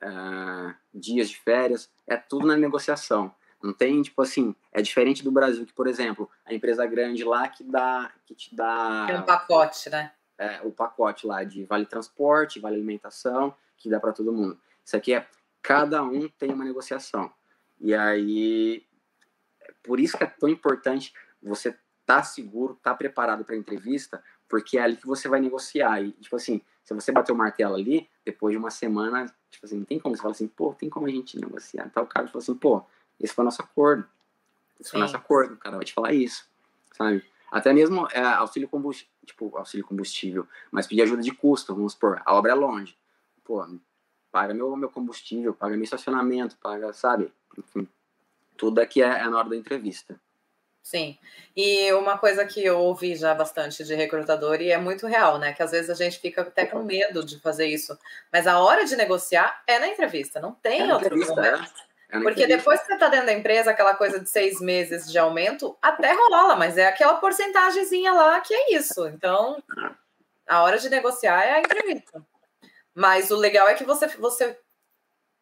é, dias de férias, é tudo na negociação. Não tem, tipo assim, é diferente do Brasil, que, por exemplo, a empresa grande lá que dá, que te dá... É um pacote, né? É, o pacote lá de vale transporte, vale alimentação, que dá para todo mundo. Isso aqui é, cada um tem uma negociação. E aí, por isso que é tão importante você estar tá seguro, estar tá preparado para entrevista, porque é ali que você vai negociar. E, tipo assim, se você bater o martelo ali, depois de uma semana, tipo assim, não tem como você falar assim, pô, tem como a gente negociar. Então o cara fala assim, pô, esse foi o nosso acordo. Esse Sim. foi o nosso acordo, o cara vai te falar isso, sabe? Até mesmo é, auxílio combustível, tipo, auxílio combustível, mas pedir ajuda de custo, vamos supor, a obra é longe. Pô, paga meu, meu combustível, paga meu estacionamento, paga, sabe? Enfim, tudo aqui é, é na hora da entrevista. Sim. E uma coisa que eu ouvi já bastante de recrutador e é muito real, né? Que às vezes a gente fica até com medo de fazer isso. Mas a hora de negociar é na entrevista, não tem é outro momento. É. Porque depois que você está dentro da empresa, aquela coisa de seis meses de aumento, até rola, mas é aquela porcentagemzinha lá que é isso. Então, a hora de negociar é a entrevista. Mas o legal é que você, você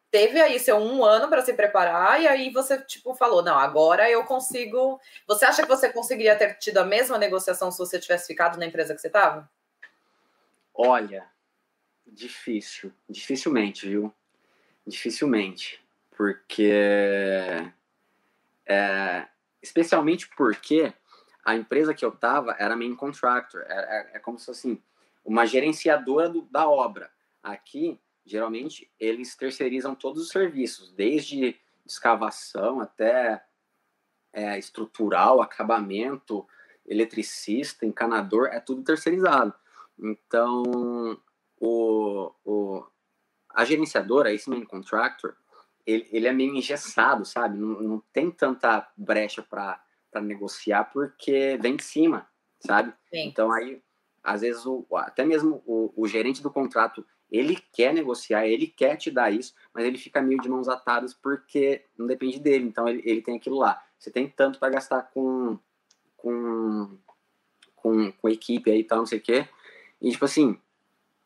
teve aí seu um ano para se preparar e aí você tipo falou não agora eu consigo. Você acha que você conseguiria ter tido a mesma negociação se você tivesse ficado na empresa que você estava olha difícil. Dificilmente viu? Dificilmente porque é, especialmente porque a empresa que eu estava era main contractor, é, é, é, como se assim, uma gerenciadora do, da obra. Aqui, geralmente, eles terceirizam todos os serviços, desde escavação até é, estrutural, acabamento, eletricista, encanador, é tudo terceirizado. Então, o, o, a gerenciadora, esse main contractor, ele, ele é meio engessado, sabe? Não, não tem tanta brecha para negociar porque vem de cima, sabe? Sim. Então aí, às vezes, o, até mesmo o, o gerente do contrato, Ele quer negociar, ele quer te dar isso, mas ele fica meio de mãos atadas porque não depende dele. Então ele, ele tem aquilo lá. Você tem tanto para gastar com, com, com, com equipe aí e tal, não sei o quê. E, tipo assim,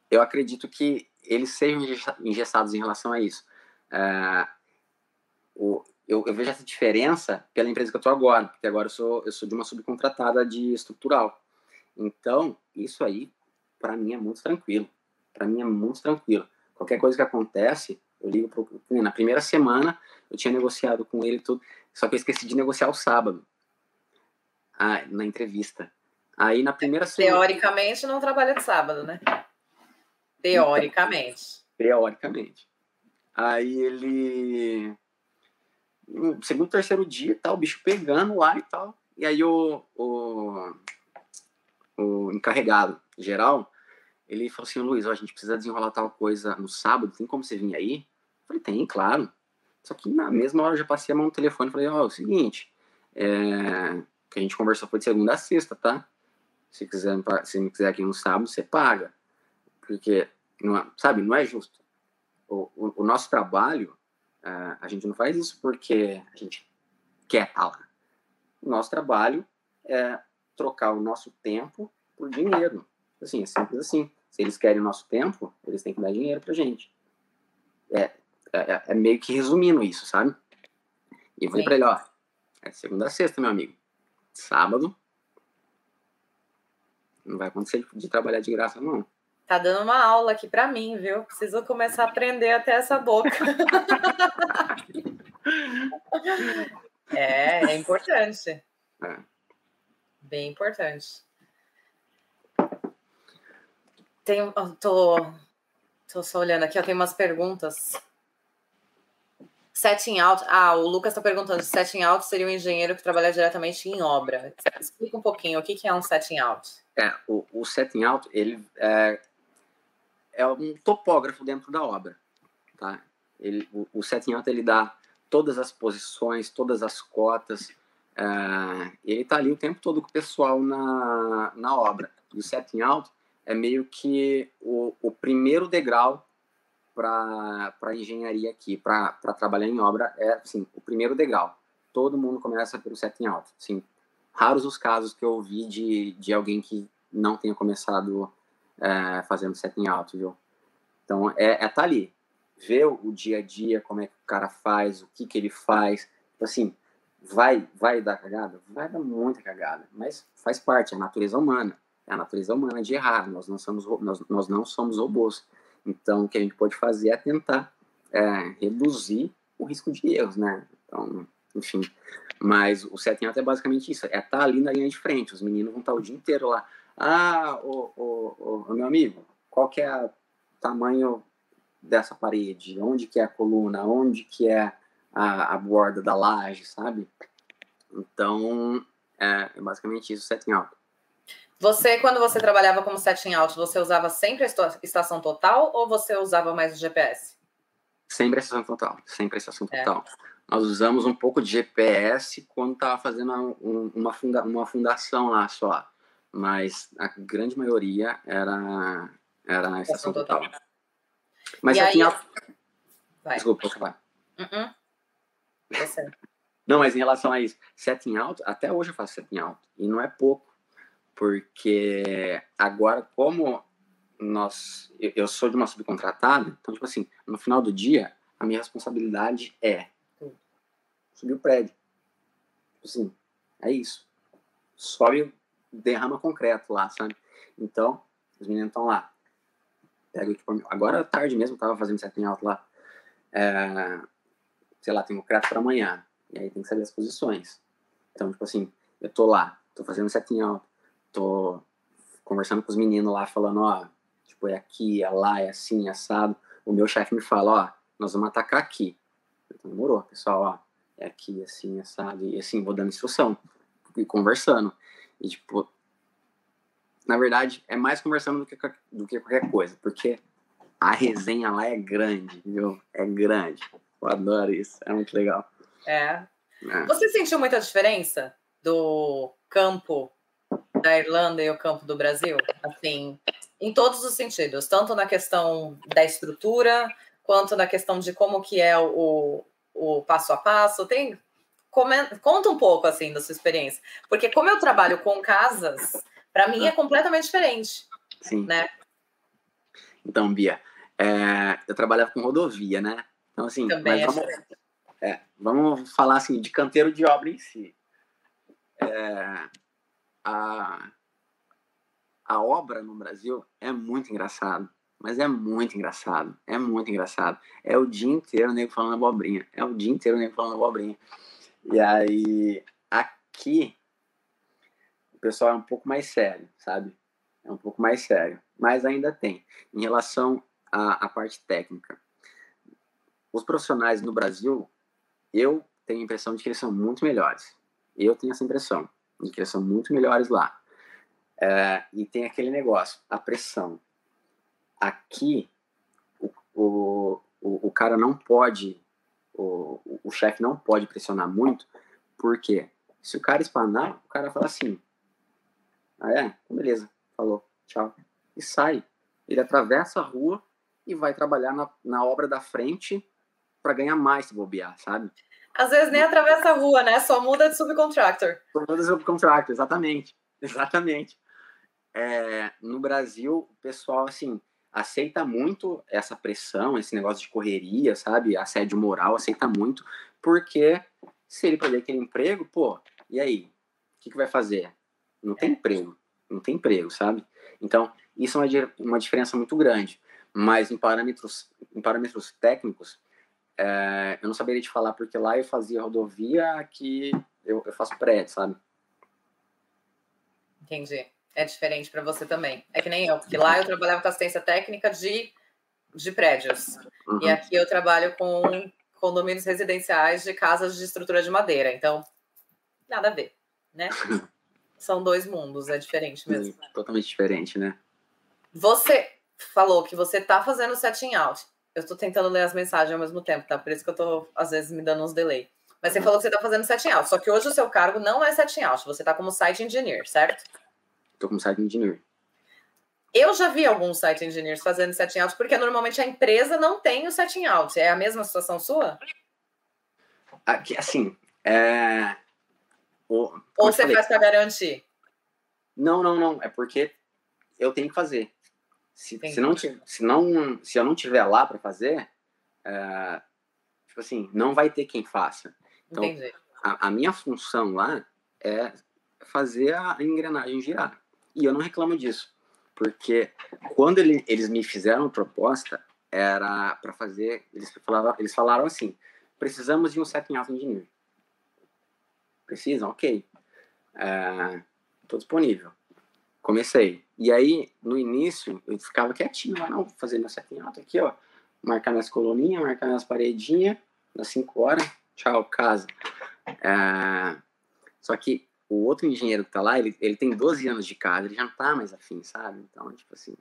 eu acredito que eles sejam engessados em relação a isso. É, o, eu, eu, vejo essa diferença pela empresa que eu estou agora, porque agora eu sou, eu sou de uma subcontratada de estrutural. Então, isso aí, para mim, é muito tranquilo. Para mim, é muito tranquilo. Qualquer coisa que acontece, eu ligo pro. Na primeira semana, eu tinha negociado com ele tudo, só que eu esqueci de negociar o sábado, ah, na entrevista. Aí, na primeira semana. Teoricamente, não trabalha de sábado, né? Teoricamente. Teoricamente. Aí ele. No segundo, terceiro dia, tal, o bicho pegando lá e tal. E aí o, o, o encarregado geral, ele falou assim, Luiz, ó, a gente precisa desenrolar tal coisa no sábado, tem como você vir aí? Eu falei, tem, claro. Só que na mesma hora eu já passei a mão no telefone e falei, ó, oh, é o seguinte, é... que a gente conversou foi de segunda a sexta, tá? Se quiser, se me quiser aqui no sábado, você paga. Porque, não é, sabe, não é justo. O, o, o nosso trabalho, uh, a gente não faz isso porque a gente quer estar lá. O nosso trabalho é trocar o nosso tempo por dinheiro. Assim, é simples assim. Se eles querem o nosso tempo, eles têm que dar dinheiro pra gente. É, é, é meio que resumindo isso, sabe? E eu falei Sim. pra ele, ó, é segunda a sexta, meu amigo. Sábado, não vai acontecer de, de trabalhar de graça, não. Tá dando uma aula aqui para mim, viu? Preciso começar a aprender até essa boca. é, é importante. É. Bem importante. Tem, tô, tô só olhando aqui, ó, tem umas perguntas. Setting out. Ah, o Lucas está perguntando se setting out seria um engenheiro que trabalha diretamente em obra. Explica um pouquinho o que, que é um setting out. É, o, o setting out, ele é, é um topógrafo dentro da obra, tá? Ele, o, o setting out ele dá todas as posições, todas as cotas. Uh, ele está ali o tempo todo com o pessoal na, na obra. E o setting out é meio que o, o primeiro degrau para a engenharia aqui, para trabalhar em obra, é assim, o primeiro degrau. Todo mundo começa pelo setting out. Assim, raros os casos que eu ouvi de, de alguém que não tenha começado é, fazendo setting out, viu? Então, é, é tá ali. Ver o dia a dia, como é que o cara faz, o que que ele faz. Tipo assim, vai, vai dar cagada? Vai dar muita cagada, mas faz parte, é a natureza humana. É a natureza humana de errar, nós não somos, nós, nós não somos robôs. Então, o que a gente pode fazer é tentar é, reduzir o risco de erros, né? Então, enfim. Mas o setting out é basicamente isso, é estar tá ali na linha de frente. Os meninos vão estar tá o dia inteiro lá. Ah, o, o, o, meu amigo, qual que é o tamanho dessa parede? Onde que é a coluna? Onde que é a, a borda da laje, sabe? Então, é, é basicamente isso, setting out. Você, quando você trabalhava como setting out, você usava sempre a estação total ou você usava mais o GPS? Sempre a estação total, sempre a estação é. total. Nós usamos um pouco de GPS quando estava fazendo uma, funda uma fundação lá só mas a grande maioria era, era a estação total. total. Mas aqui aí... Vai. Desculpa, falar. Uh -uh. Não, mas em relação a isso, setting out, até hoje eu faço setting out, e não é pouco, porque agora, como nós, eu sou de uma subcontratada, então, tipo assim, no final do dia, a minha responsabilidade é subir o prédio. Tipo assim, é isso. Sobe derrama concreto lá, sabe? Então, os meninos estão lá. Pega o equipamento. Agora, tarde mesmo, tava fazendo setting alto lá. É, sei lá, tem concreto para amanhã. E aí tem que saber as posições. Então, tipo assim, eu tô lá, tô fazendo setting alto, tô conversando com os meninos lá, falando, ó, tipo, é aqui, é lá, é assim, é assado. O meu chefe me fala, ó, nós vamos atacar aqui. Então, demorou, pessoal, ó, é aqui, assim, assado. E assim, vou dando instrução e conversando. E, tipo, na verdade, é mais conversando do que, do que qualquer coisa, porque a resenha lá é grande, viu? É grande. Eu adoro isso, é muito legal. É. é. Você sentiu muita diferença do campo da Irlanda e o campo do Brasil? Assim, Em todos os sentidos, tanto na questão da estrutura, quanto na questão de como que é o, o passo a passo. Tem comenta, conta um pouco assim da sua experiência, porque como eu trabalho com casas, para mim é completamente diferente. Sim. Né? Então, Bia, é, eu trabalhava com rodovia, né? Então, assim, Também vamos, é, vamos falar assim de canteiro de obra em si. É, a, a obra no Brasil é muito engraçado, mas é muito engraçado, é muito engraçado. É o dia inteiro o nego falando abobrinha, é o dia inteiro o nego falando abobrinha. E aí, aqui, o pessoal é um pouco mais sério, sabe? É um pouco mais sério, mas ainda tem. Em relação à, à parte técnica, os profissionais no Brasil, eu tenho a impressão de que eles são muito melhores. Eu tenho essa impressão de que eles são muito melhores lá. É, e tem aquele negócio, a pressão. Aqui, o, o, o, o cara não pode, o, o chefe não pode pressionar muito, porque se o cara espanar, o cara fala assim: ah, é? Então beleza, falou, tchau. E sai. Ele atravessa a rua e vai trabalhar na, na obra da frente para ganhar mais se bobear, sabe? Às vezes nem atravessa a rua, né? Só muda de subcontractor. Só muda de subcontractor, exatamente. Exatamente. É, no Brasil, o pessoal, assim, aceita muito essa pressão, esse negócio de correria, sabe? Assédio moral, aceita muito, porque se ele perder aquele emprego, pô, e aí? O que, que vai fazer? Não tem emprego. Não tem emprego, sabe? Então, isso é uma, uma diferença muito grande. Mas em parâmetros, em parâmetros técnicos, é, eu não saberia te falar, porque lá eu fazia rodovia, aqui eu, eu faço prédio, sabe? Entendi. É diferente para você também. É que nem eu, porque lá eu trabalhava com assistência técnica de, de prédios. Uhum. E aqui eu trabalho com condomínios residenciais de casas de estrutura de madeira. Então, nada a ver, né? São dois mundos, é diferente mesmo. Sim, totalmente diferente, né? Você falou que você tá fazendo setting out. Eu estou tentando ler as mensagens ao mesmo tempo, tá? Por isso que eu tô, às vezes, me dando uns delay. Mas você falou que você está fazendo setting out. Só que hoje o seu cargo não é setting out. Você está como site engineer, certo? Estou como site engineer. Eu já vi alguns site engineers fazendo setting out, porque normalmente a empresa não tem o setting out. É a mesma situação sua? Aqui, assim, é... O... Ou você faz para garantir? Não, não, não. É porque eu tenho que fazer. Se, se, não, se, não, se eu não tiver lá para fazer, é, tipo assim, não vai ter quem faça. Então, a, a, minha função lá é fazer a engrenagem girar. E eu não reclamo disso, porque quando ele, eles me fizeram a proposta, era para fazer, eles falavam, eles falaram assim, precisamos de um setting out engineer. Precisam? Ok. Estou é, disponível comecei. E aí, no início, eu ficava quietinho não, fazer meu setting alto aqui, ó. Marcar minhas coluninhas, marcar minhas paredinhas, das 5 horas, tchau, casa. É... Só que o outro engenheiro que tá lá, ele, ele tem 12 anos de casa, ele já não tá mais afim, sabe? Então, tipo assim.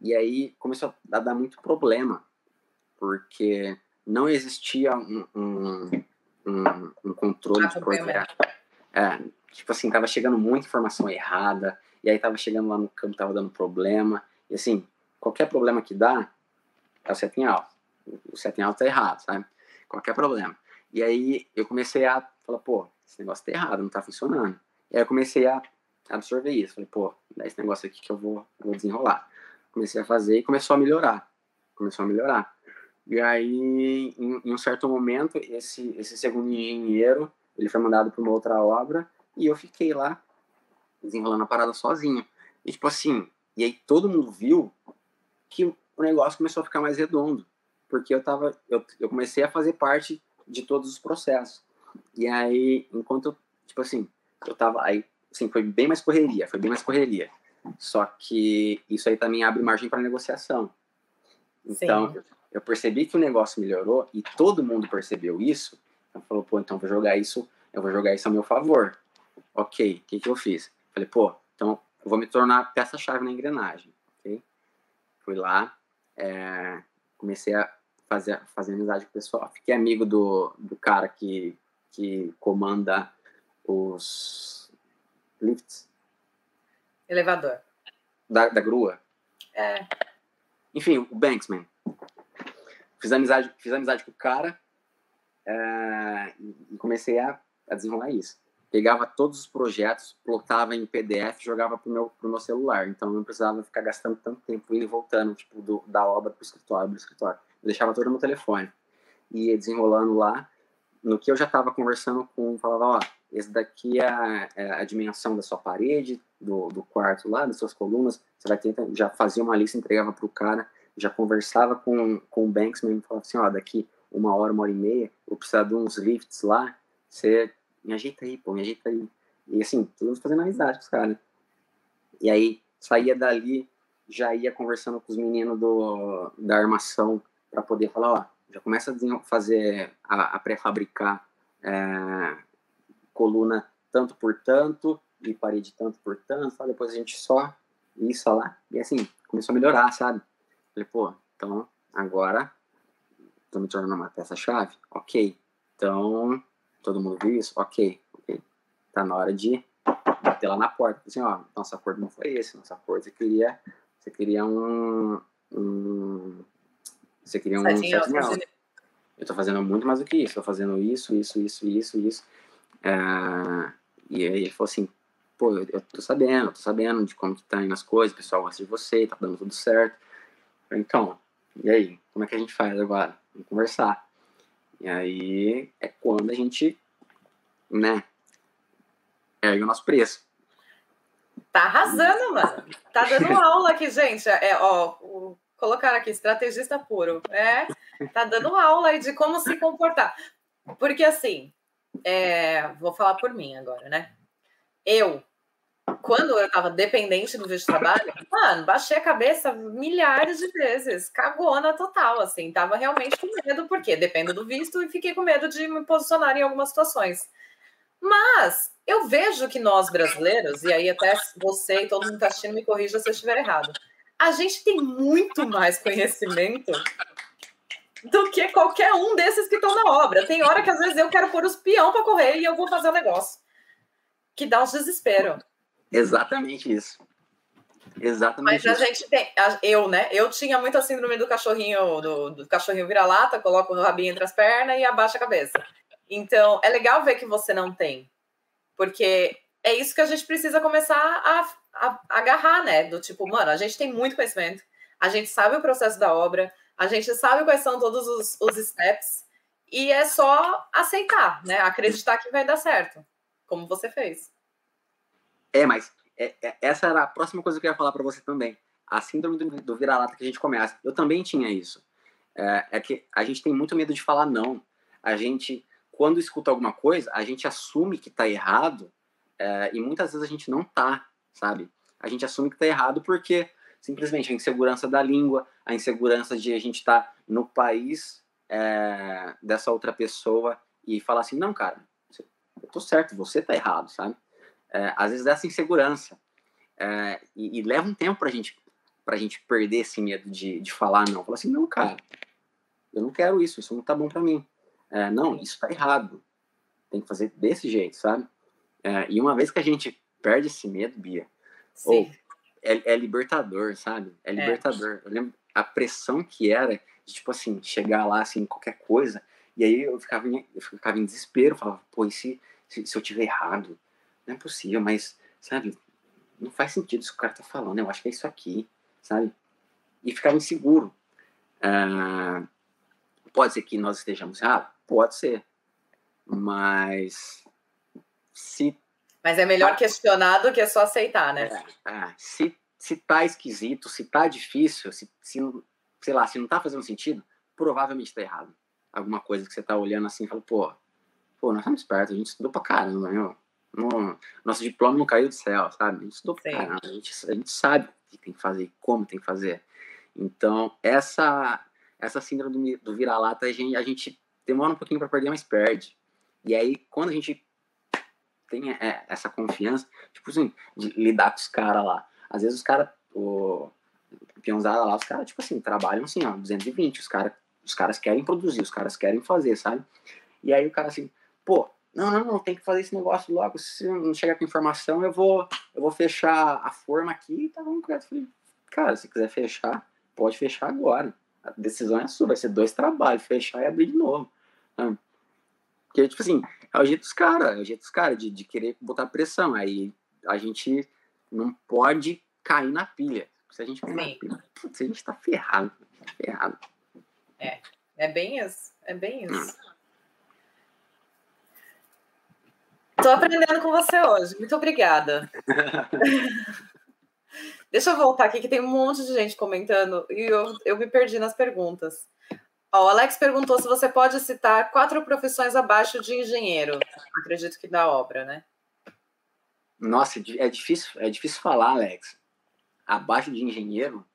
E aí começou a dar muito problema, porque não existia um, um, um, um controle de projeto. É, tipo assim, tava chegando muita informação errada, e aí tava chegando lá no campo, tava dando problema. E assim, qualquer problema que dá, é o setting alto. O setting alto tá errado, sabe? Qualquer problema. E aí eu comecei a falar, pô, esse negócio tá errado, não tá funcionando. E aí eu comecei a absorver isso. Falei, pô, dá esse negócio aqui que eu vou, vou desenrolar. Comecei a fazer e começou a melhorar. Começou a melhorar. E aí, em, em um certo momento, esse, esse segundo engenheiro, ele foi mandado para uma outra obra e eu fiquei lá desenrolando a parada sozinho. E tipo assim, e aí todo mundo viu que o negócio começou a ficar mais redondo, porque eu tava, eu, eu comecei a fazer parte de todos os processos. E aí, enquanto, tipo assim, eu tava aí, assim, foi bem mais correria, foi bem mais correria. Só que isso aí também abre margem para negociação. Então, Sim. eu percebi que o negócio melhorou e todo mundo percebeu isso. Então falou, pô, então vou jogar isso, eu vou jogar isso a meu favor. Ok, o que, que eu fiz? Falei, pô, então eu vou me tornar peça-chave na engrenagem, ok? Fui lá, é, comecei a fazer, fazer amizade com o pessoal. Fiquei amigo do, do cara que, que comanda os lifts. Elevador. Da, da grua. É. Enfim, o Banksman. Fiz amizade, fiz amizade com o cara é, e comecei a, a desenrolar isso. Pegava todos os projetos, plotava em PDF, jogava pro meu, pro meu celular. Então não precisava ficar gastando tanto tempo indo e voltando, tipo, do, da obra pro escritório, pro escritório. Eu deixava tudo no telefone. Ia desenrolando lá. No que eu já estava conversando com, falava, ó, esse daqui é a, é a, dimensão da sua parede, do, do quarto lá, das suas colunas. Você vai ter, já fazia uma lista, entregava pro cara, já conversava com, com o Banks mesmo, falava assim, ó, daqui uma hora, uma hora e meia, vou precisar de uns lifts lá, você me ajeita aí, pô, me ajeita aí. E assim, tudo fazendo amizade com os caras. E aí, saía dali, já ia conversando com os meninos do, da armação para poder falar, ó, já começa a fazer, a, a pré-fabricar é, coluna tanto por tanto e parede tanto por tanto, depois a gente só isso lá, e assim, começou a melhorar, sabe? Falei, pô, então agora tô me tornando uma peça-chave? Ok. Então, todo mundo viu isso? Ok. ok. Tá na hora de bater lá na porta. Assim, ó, nosso acordo não foi esse. Nosso acordo você queria, você queria um, um você queria um sete Eu tô fazendo muito mais do que isso. Tô fazendo isso, isso, isso, isso, isso. É, e aí ele falou assim, pô, eu, eu tô sabendo, eu tô sabendo de como que tá indo as coisas, o pessoal gosta de você, tá dando tudo certo. Então, e aí, como é que a gente faz agora? Vamos conversar. E aí é quando a gente, né, ergue o nosso preço. Tá arrasando, mano. Tá dando aula aqui, gente. É, ó, o, colocar aqui, estrategista puro. É, tá dando aula aí de como se comportar. Porque assim, é, vou falar por mim agora, né? Eu quando eu tava dependente do de trabalho, mano, baixei a cabeça milhares de vezes, cagona total, assim, tava realmente com medo, porque dependo do visto e fiquei com medo de me posicionar em algumas situações. Mas eu vejo que nós brasileiros, e aí até você e todo mundo tá assistindo me corrija se eu estiver errado, a gente tem muito mais conhecimento do que qualquer um desses que estão na obra. Tem hora que às vezes eu quero pôr os peão para correr e eu vou fazer o um negócio. Que dá uns desespero. Exatamente isso. Exatamente. Mas a gente tem, eu, né? Eu tinha muito a síndrome do cachorrinho, do, do cachorrinho vira-lata, coloca o rabinho entre as pernas e abaixa a cabeça. Então, é legal ver que você não tem. Porque é isso que a gente precisa começar a, a, a agarrar, né? Do tipo, mano, a gente tem muito conhecimento, a gente sabe o processo da obra, a gente sabe quais são todos os, os steps, e é só aceitar, né? Acreditar que vai dar certo, como você fez. É, mas é, é, essa era a próxima coisa que eu ia falar para você também. A síndrome do, do vira-lata que a gente começa. Eu também tinha isso. É, é, que a gente tem muito medo de falar não. A gente, quando escuta alguma coisa, a gente assume que tá errado é, e muitas vezes a gente não tá, sabe? A gente assume que tá errado porque simplesmente a insegurança da língua, a insegurança de a gente estar tá no país é, dessa outra pessoa e falar assim, não, cara, eu tô certo, você tá errado, sabe? é, às vezes essa insegurança. É, e, e, leva um tempo para gente, a gente perder esse medo de, de falar não. Falar assim, não, cara, eu não quero isso, isso não tá bom para mim. É, não, isso tá errado. Tem que fazer desse jeito, sabe? É, e uma vez que a gente perde esse medo, Bia, ou é, é, libertador, sabe? É, é libertador. Eu lembro a pressão que era de, tipo assim, chegar lá, assim, qualquer coisa, e aí eu ficava em, eu ficava em desespero, falava, pô, e se, se, se eu tiver errado? não é possível, mas, sabe, não faz sentido isso que o cara tá falando, eu acho que é isso aqui, sabe? E ficava inseguro. Ah, pode ser que nós estejamos errados? Pode ser. Mas se. Mas é melhor tá... questionar do que só aceitar, né? É, é, se, se tá esquisito, se tá difícil, se, se, sei lá, se não tá fazendo sentido, provavelmente tá errado. Alguma coisa que você tá olhando assim e fala, pô, pô, nós estamos perto, a gente estudou pra caramba, meu no, nosso diploma não caiu do céu, sabe? A gente estudou pra caramba, a gente, a gente sabe o que tem que fazer, como tem que fazer. Então, essa, essa síndrome do, do vira-lata, a gente, a gente demora um pouquinho para perder, mas perde. E aí, quando a gente tem é, essa confiança, tipo assim, de lidar com os caras lá. Às vezes os caras, o peãozada lá, os caras, tipo assim, trabalham assim, ó, 220, os caras os caras querem produzir, os caras querem fazer, sabe? E aí o cara assim, pô, não, não, não, tem que fazer esse negócio logo. Se não chegar com informação, eu vou, eu vou fechar a forma aqui e tá. Falei, cara, se quiser fechar, pode fechar agora. A decisão é sua, vai ser dois trabalhos, fechar e abrir de novo. Porque, tipo assim, é o jeito dos caras, é o jeito dos caras de, de querer botar pressão. Aí a gente não pode cair na pilha. Se a gente cair na pilha, putz, a gente tá ferrado. Tá ferrado. É, é bem isso. É bem isso. Hum. Tô aprendendo com você hoje. Muito obrigada. Deixa eu voltar aqui, que tem um monte de gente comentando e eu, eu me perdi nas perguntas. Ó, o Alex perguntou se você pode citar quatro profissões abaixo de engenheiro. Acredito que da obra, né? Nossa, é difícil, é difícil falar, Alex. Abaixo de engenheiro,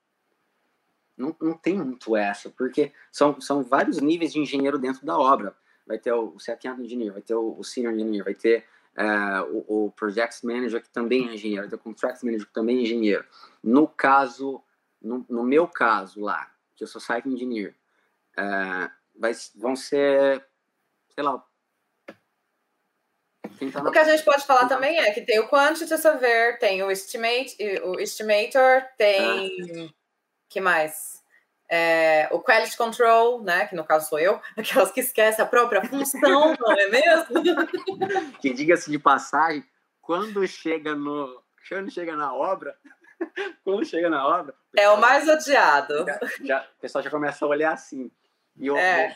não, não tem muito essa, porque são, são vários níveis de engenheiro dentro da obra. Vai ter o, o Second Engineer, vai ter o, Senior Engineer, vai ter uh, o, o Project Manager, que também é engenheiro, vai ter o Contract Manager, que também é engenheiro. No caso, no, no meu caso lá, que eu sou Site Engineer, uh, vai, vão ser, sei lá, o que a gente pode falar também é que tem o quantity surveyor, tem o estimate, o estimator, tem ah. que mais? É, o quality control, né? Que no caso sou eu, aquelas que esquecem a própria função, não é mesmo? Que diga-se de passagem, quando chega no, quando chega na obra, quando chega na obra, é o mais odiado. Já, já, o pessoal já começa a olhar assim. E eu, é.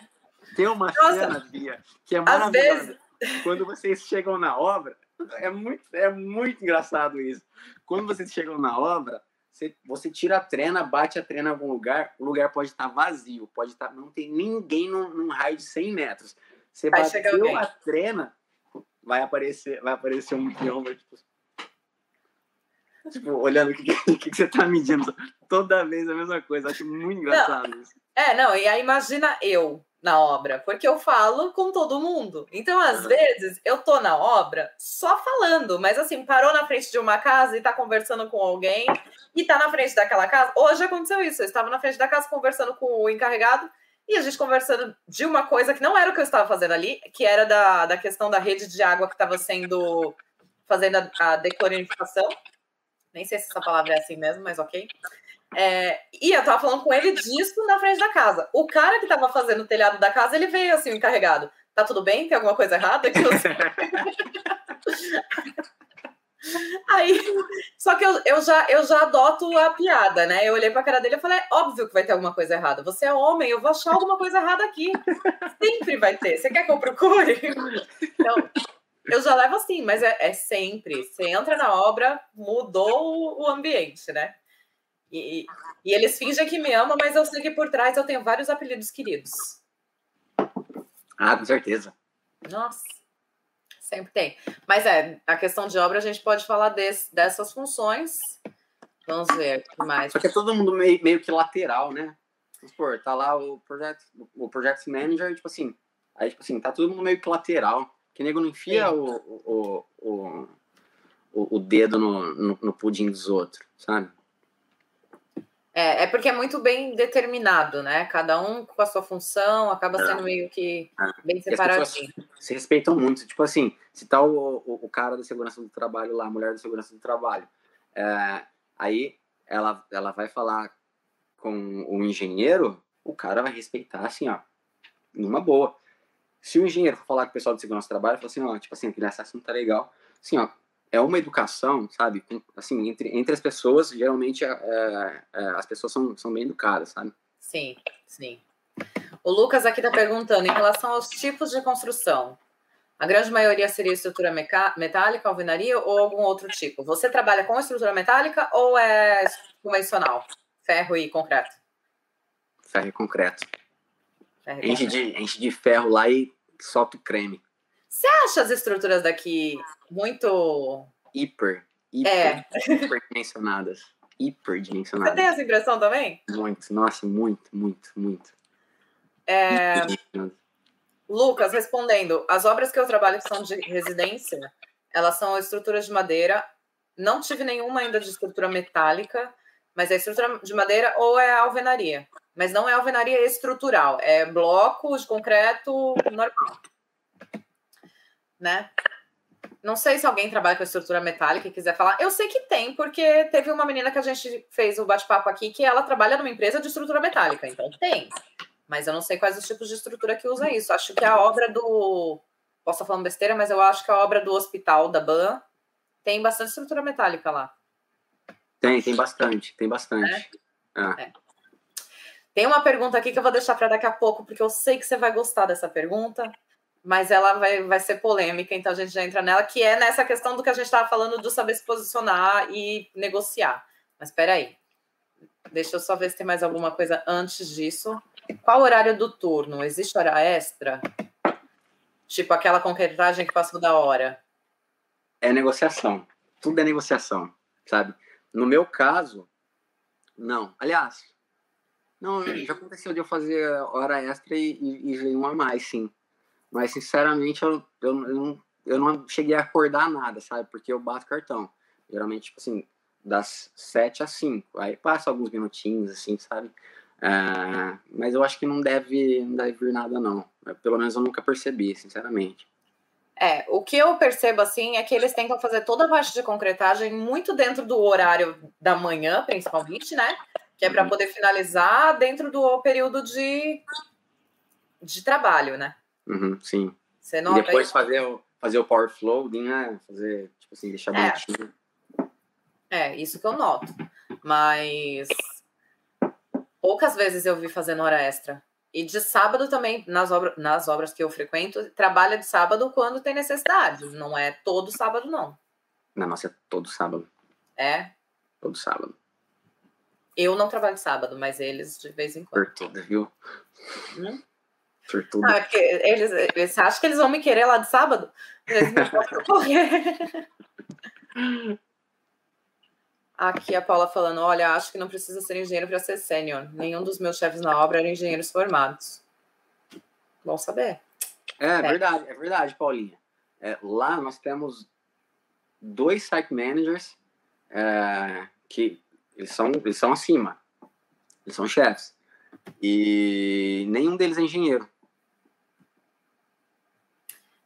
tem uma Nossa, cena, Bia, que é maravilhosa. Vezes, quando vocês chegam na obra, é muito, é muito engraçado isso. Quando vocês chegam na obra, você, você tira a trena, bate a trena em algum lugar, o lugar pode estar vazio, pode estar, não tem ninguém num, num raio de 100 metros. Você vai bateu a trena, vai aparecer, vai aparecer um peão, tipo, tipo, olhando o que, que, que, você tá medindo. Toda vez a mesma coisa. Acho muito engraçado não, isso. É, não, e aí imagina eu na obra, porque eu falo com todo mundo. Então, às vezes, eu tô na obra só falando, mas assim, parou na frente de uma casa e tá conversando com alguém e tá na frente daquela casa. Hoje aconteceu isso, eu estava na frente da casa conversando com o encarregado e a gente conversando de uma coisa que não era o que eu estava fazendo ali, que era da, da questão da rede de água que estava sendo fazendo a, a declorificação. Nem sei se essa palavra é assim mesmo, mas ok. É, e eu tava falando com ele disso na frente da casa. O cara que tava fazendo o telhado da casa, ele veio assim, encarregado. Tá tudo bem? Tem alguma coisa errada? Aí, só que eu, eu, já, eu já adoto a piada, né? Eu olhei pra cara dele e falei: óbvio que vai ter alguma coisa errada. Você é homem, eu vou achar alguma coisa errada aqui. Sempre vai ter. Você quer que eu procure? Então, eu já levo assim, mas é, é sempre. Você entra na obra, mudou o ambiente, né? E, e eles fingem que me amam, mas eu sei que por trás eu tenho vários apelidos queridos. Ah, com certeza. Nossa, sempre tem. Mas é, a questão de obra a gente pode falar desse, dessas funções. Vamos ver o que mais. Só que é todo mundo meio, meio que lateral, né? Vamos supor, tá lá o project, o project manager, tipo assim, aí tipo assim, tá todo mundo meio que lateral. Que nego não enfia o, o, o, o, dedo no, no pudim dos outros, sabe? É, é porque é muito bem determinado, né? Cada um com a sua função, acaba sendo meio que é. bem separadinho. Se respeitam muito. Tipo assim, se tá o, o, o, cara da segurança do trabalho lá, a mulher da segurança do trabalho, é, aí ela, ela vai falar com o engenheiro, o cara vai respeitar assim, ó, numa boa. Se o engenheiro for falar com o pessoal de segurança do trabalho, fala assim, ó, tipo assim, aquele assunto tá legal. Assim, ó, é uma educação, sabe? Assim, entre, entre as pessoas, geralmente é, é, as pessoas são, são bem educadas, sabe? Sim, sim. O Lucas aqui está perguntando em relação aos tipos de construção. A grande maioria seria estrutura metálica, alvenaria ou algum outro tipo? Você trabalha com estrutura metálica ou é convencional? Ferro e concreto? Ferro e concreto. Ferro e enche, concreto. De, enche de ferro lá e solta o creme. Você acha as estruturas daqui muito. Hiper. Hiper. É. Hiperdimensionadas. Hiperdimensionadas. Você tem essa impressão também? Muito. Nossa, muito, muito, muito. É... Lucas, respondendo, as obras que eu trabalho que são de residência, elas são estruturas de madeira. Não tive nenhuma ainda de estrutura metálica, mas é estrutura de madeira ou é alvenaria. Mas não é alvenaria estrutural, é bloco de concreto normal né? Não sei se alguém trabalha com estrutura metálica e quiser falar. Eu sei que tem, porque teve uma menina que a gente fez o bate-papo aqui que ela trabalha numa empresa de estrutura metálica, então tem. Mas eu não sei quais os tipos de estrutura que usa isso. Acho que a obra do. Posso estar falando besteira, mas eu acho que a obra do hospital da BAN tem bastante estrutura metálica lá. Tem, tem bastante, tem bastante. É? É. É. Tem uma pergunta aqui que eu vou deixar para daqui a pouco, porque eu sei que você vai gostar dessa pergunta mas ela vai, vai ser polêmica, então a gente já entra nela, que é nessa questão do que a gente estava falando do saber se posicionar e negociar. Mas espera aí. Deixa eu só ver se tem mais alguma coisa antes disso. Qual o horário do turno? Existe hora extra? Tipo aquela concretagem que passou da hora. É negociação. Tudo é negociação, sabe? No meu caso, não. Aliás, não, já aconteceu de eu fazer hora extra e, e, e um a mais, sim. Mas, sinceramente, eu, eu, eu, não, eu não cheguei a acordar nada, sabe? Porque eu bato cartão. Geralmente, tipo assim, das 7 às 5. Aí passa alguns minutinhos, assim, sabe? É, mas eu acho que não deve, não deve vir nada, não. Pelo menos eu nunca percebi, sinceramente. É, o que eu percebo assim é que eles tentam fazer toda a parte de concretagem muito dentro do horário da manhã, principalmente, né? Que é para uhum. poder finalizar dentro do período de, de trabalho, né? Uhum, sim. Você nota e depois isso? fazer o, fazer o power flow, né? Fazer, tipo assim, deixar é. bonitinho. É, isso que eu noto. Mas poucas vezes eu vi fazendo hora extra. E de sábado também, nas, obra, nas obras que eu frequento, trabalha de sábado quando tem necessidade. Não é todo sábado, não. Na nossa é todo sábado. É? Todo sábado. Eu não trabalho sábado, mas eles de vez em quando. Por tudo, viu? Hum? Tudo. Ah, porque eles, eles acham que eles vão me querer lá de sábado? Eles não podem correr. Aqui a Paula falando: olha, acho que não precisa ser engenheiro para ser sênior. Nenhum dos meus chefes na obra eram engenheiros formados. Bom saber. É, é. verdade, é verdade, Paulinha. É, lá nós temos dois site managers é, que eles são, eles são acima. Eles são chefes. E nenhum deles é engenheiro.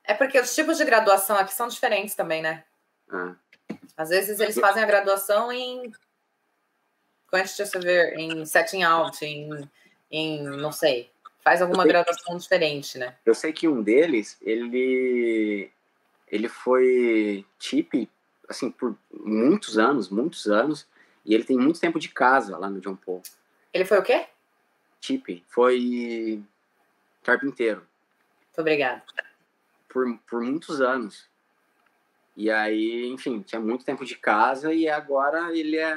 É porque os tipos de graduação aqui são diferentes também, né? Ah. Às vezes eles fazem a graduação em quantitative, em setting out, em, em não sei, faz alguma graduação diferente, né? Eu sei que um deles, ele ele foi chip assim por muitos anos, muitos anos, e ele tem muito tempo de casa lá no John Paul. Ele foi o quê? Chip, foi carpinteiro. Muito obrigada por, por muitos anos. E aí, enfim, tinha muito tempo de casa e agora ele é,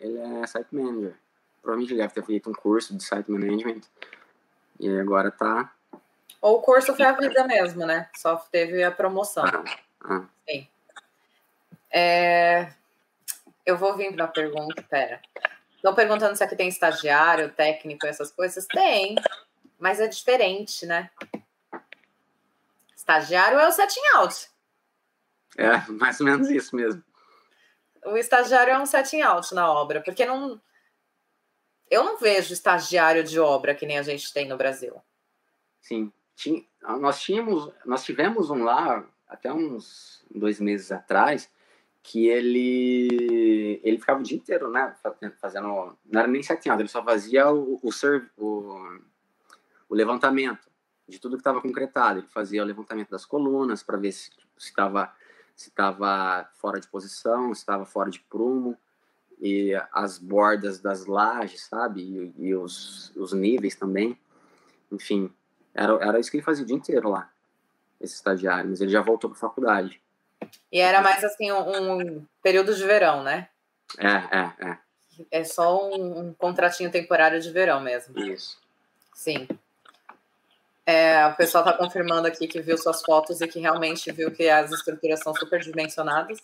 ele é site manager. Provavelmente ele deve ter feito um curso de site management e agora tá. Ou o curso foi a vida mesmo, né? Só teve a promoção. Ah, ah. Sim. É... Eu vou vir para a pergunta, pera. Estão perguntando se aqui tem estagiário, técnico, essas coisas. Tem, mas é diferente, né? Estagiário é o setting out. É, mais ou menos isso mesmo. O estagiário é um setting out na obra, porque não. Eu não vejo estagiário de obra que nem a gente tem no Brasil. Sim. Nós tínhamos, nós tivemos um lá até uns dois meses atrás que ele ele ficava o dia inteiro, né, fazendo, não era nem setting out, ele só fazia o, o, o, o levantamento de tudo que estava concretado. Ele fazia o levantamento das colunas para ver se estava se estava fora de posição, se estava fora de prumo, e as bordas das lajes, sabe? E, e os, os níveis também. Enfim, era, era isso que ele fazia o dia inteiro lá, esse estagiário. Mas ele já voltou para a faculdade. E era mais assim um, um, período de verão, né? É, é, é. É só um, um contratinho temporário de verão mesmo. Isso. Sim. É, o pessoal está confirmando aqui que viu suas fotos e que realmente viu que as estruturas são superdimensionadas.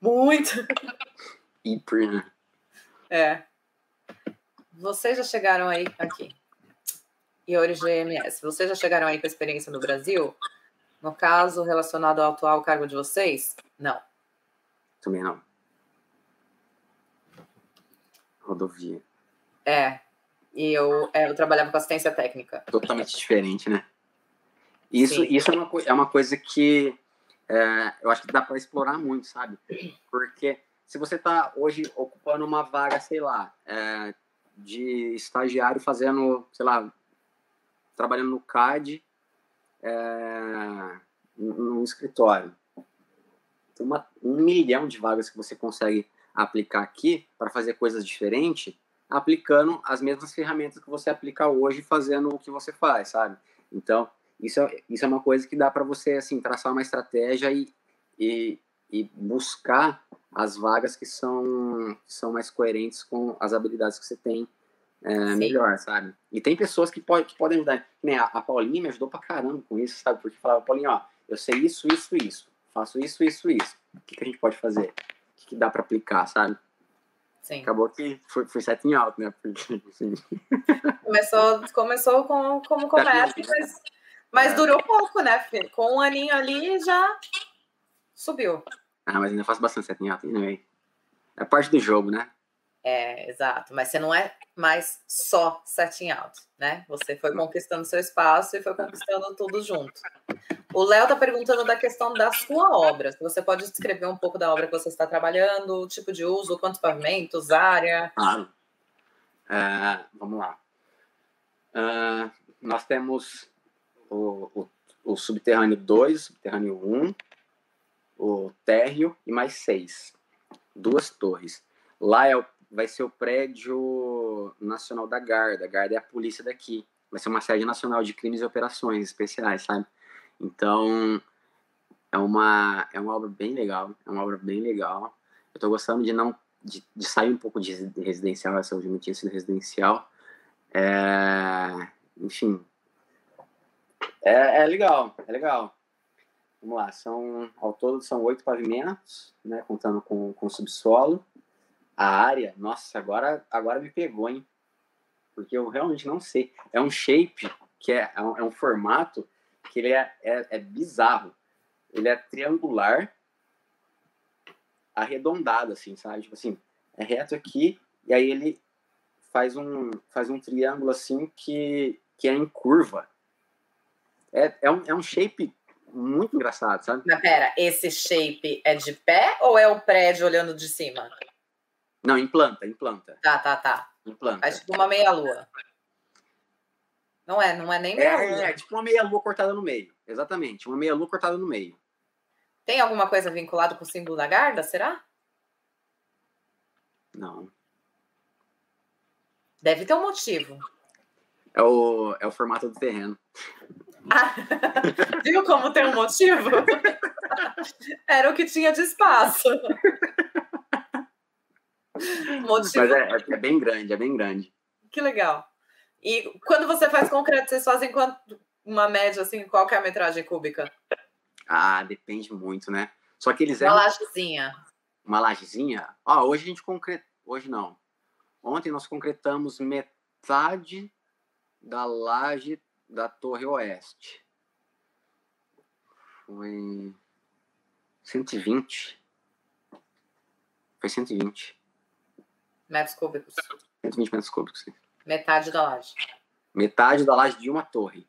Muito! Hiper, né? É. Vocês já chegaram aí aqui. Iori GMS. Vocês já chegaram aí com a experiência no Brasil? No caso, relacionado ao atual cargo de vocês? Não. Também não. Rodovia. É, e eu, é, eu trabalhava com assistência técnica. Totalmente diferente, né? Isso, isso é, uma, é uma coisa que é, eu acho que dá para explorar muito, sabe? Porque se você está hoje ocupando uma vaga, sei lá, é, de estagiário fazendo, sei lá, trabalhando no CAD, é, num escritório. Tem uma, um milhão de vagas que você consegue aplicar aqui para fazer coisas diferentes, aplicando as mesmas ferramentas que você aplica hoje, fazendo o que você faz, sabe? Então, isso é, isso é uma coisa que dá para você, assim, traçar uma estratégia e, e, e buscar as vagas que são, que são mais coerentes com as habilidades que você tem é, melhor, sabe? E tem pessoas que, pode, que podem ajudar. A, a Paulinha me ajudou pra caramba com isso, sabe? Porque falava, Paulinha, ó, eu sei isso, isso, isso. Faço isso, isso, isso. O que, que a gente pode fazer? O que, que dá para aplicar, sabe? Sim. Acabou que foi, foi sete em alto, né? Porque, assim... começou, começou com, como começa, mas, mas é. durou pouco, né? Com um aninho ali já subiu. Ah, mas ainda faço bastante sete em alto, anyway. É parte do jogo, né? É, exato. Mas você não é mais só setting out, né? Você foi conquistando seu espaço e foi conquistando tudo junto. O Léo tá perguntando da questão da sua obra. Você pode descrever um pouco da obra que você está trabalhando, o tipo de uso, quantos pavimentos, área. Claro. Uh, vamos lá. Uh, nós temos o, o, o subterrâneo 2, subterrâneo 1, um, o térreo e mais seis. Duas torres. Lá é o vai ser o prédio nacional da Garda. A Garda é a polícia daqui. Vai ser uma sede nacional de crimes e operações especiais, sabe? Então, é uma, é uma obra bem legal. É uma obra bem legal. Eu tô gostando de não de, de sair um pouco de residencial, essa última tinha sido residencial. É, enfim, é, é legal, é legal. Vamos lá, são, ao todo são oito pavimentos, né, contando com, com subsolo. A área, nossa, agora, agora me pegou, hein? Porque eu realmente não sei. É um shape que é, é, um, é um formato que ele é, é, é bizarro. Ele é triangular, arredondado, assim, sabe? Tipo assim, é reto aqui, e aí ele faz um, faz um triângulo assim que, que é em curva. É, é, um, é um shape muito engraçado, sabe? Mas pera, esse shape é de pé ou é o prédio olhando de cima? Não, implanta, implanta. Tá, tá, tá. Implanta. É tipo uma meia-lua. Não é, não é nem meia-lua. É, é, tipo uma meia-lua cortada no meio. Exatamente, uma meia-lua cortada no meio. Tem alguma coisa vinculada com o símbolo da Garda, será? Não. Deve ter um motivo. É o, é o formato do terreno. Ah, viu como tem um motivo? Era o que tinha de espaço. Motivo... Mas é, é, bem grande, é bem grande. Que legal. E quando você faz concreto, vocês fazem quanto, uma média, assim, qual é a metragem cúbica? Ah, depende muito, né? Só que eles Uma lajezinha. Uma lajezinha? Ó, hoje a gente concreta... Hoje não. Ontem nós concretamos metade da laje da Torre Oeste. Foi 120. Foi 120 metros cúbicos. 120 metros cúbicos, sim. Metade da laje. Metade da laje de uma torre.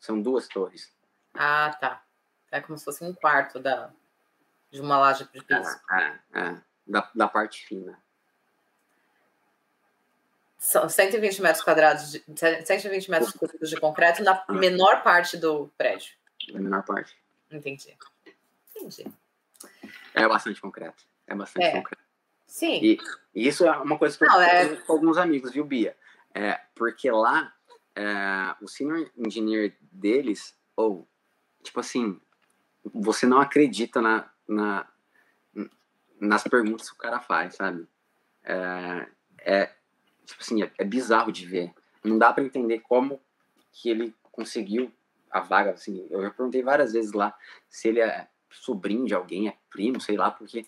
São duas torres. Ah, tá. É como se fosse um quarto da, de uma laje de piso. É, é, é. Da, da parte fina. São 120 metros quadrados, de, 120 metros cúbicos de concreto na ah. menor parte do prédio. Na menor parte. Entendi. Entendi. É bastante concreto. É bastante é. concreto. Sim. E, e, isso é uma coisa que eu é... com alguns amigos, viu, Bia? É, porque lá, é, o senior engineer deles, ou, tipo assim, você não acredita na, na, nas perguntas que o cara faz, sabe? É, é tipo assim, é, é bizarro de ver. Não dá para entender como que ele conseguiu a vaga, assim, eu já perguntei várias vezes lá se ele é sobrinho de alguém, é primo, sei lá, porque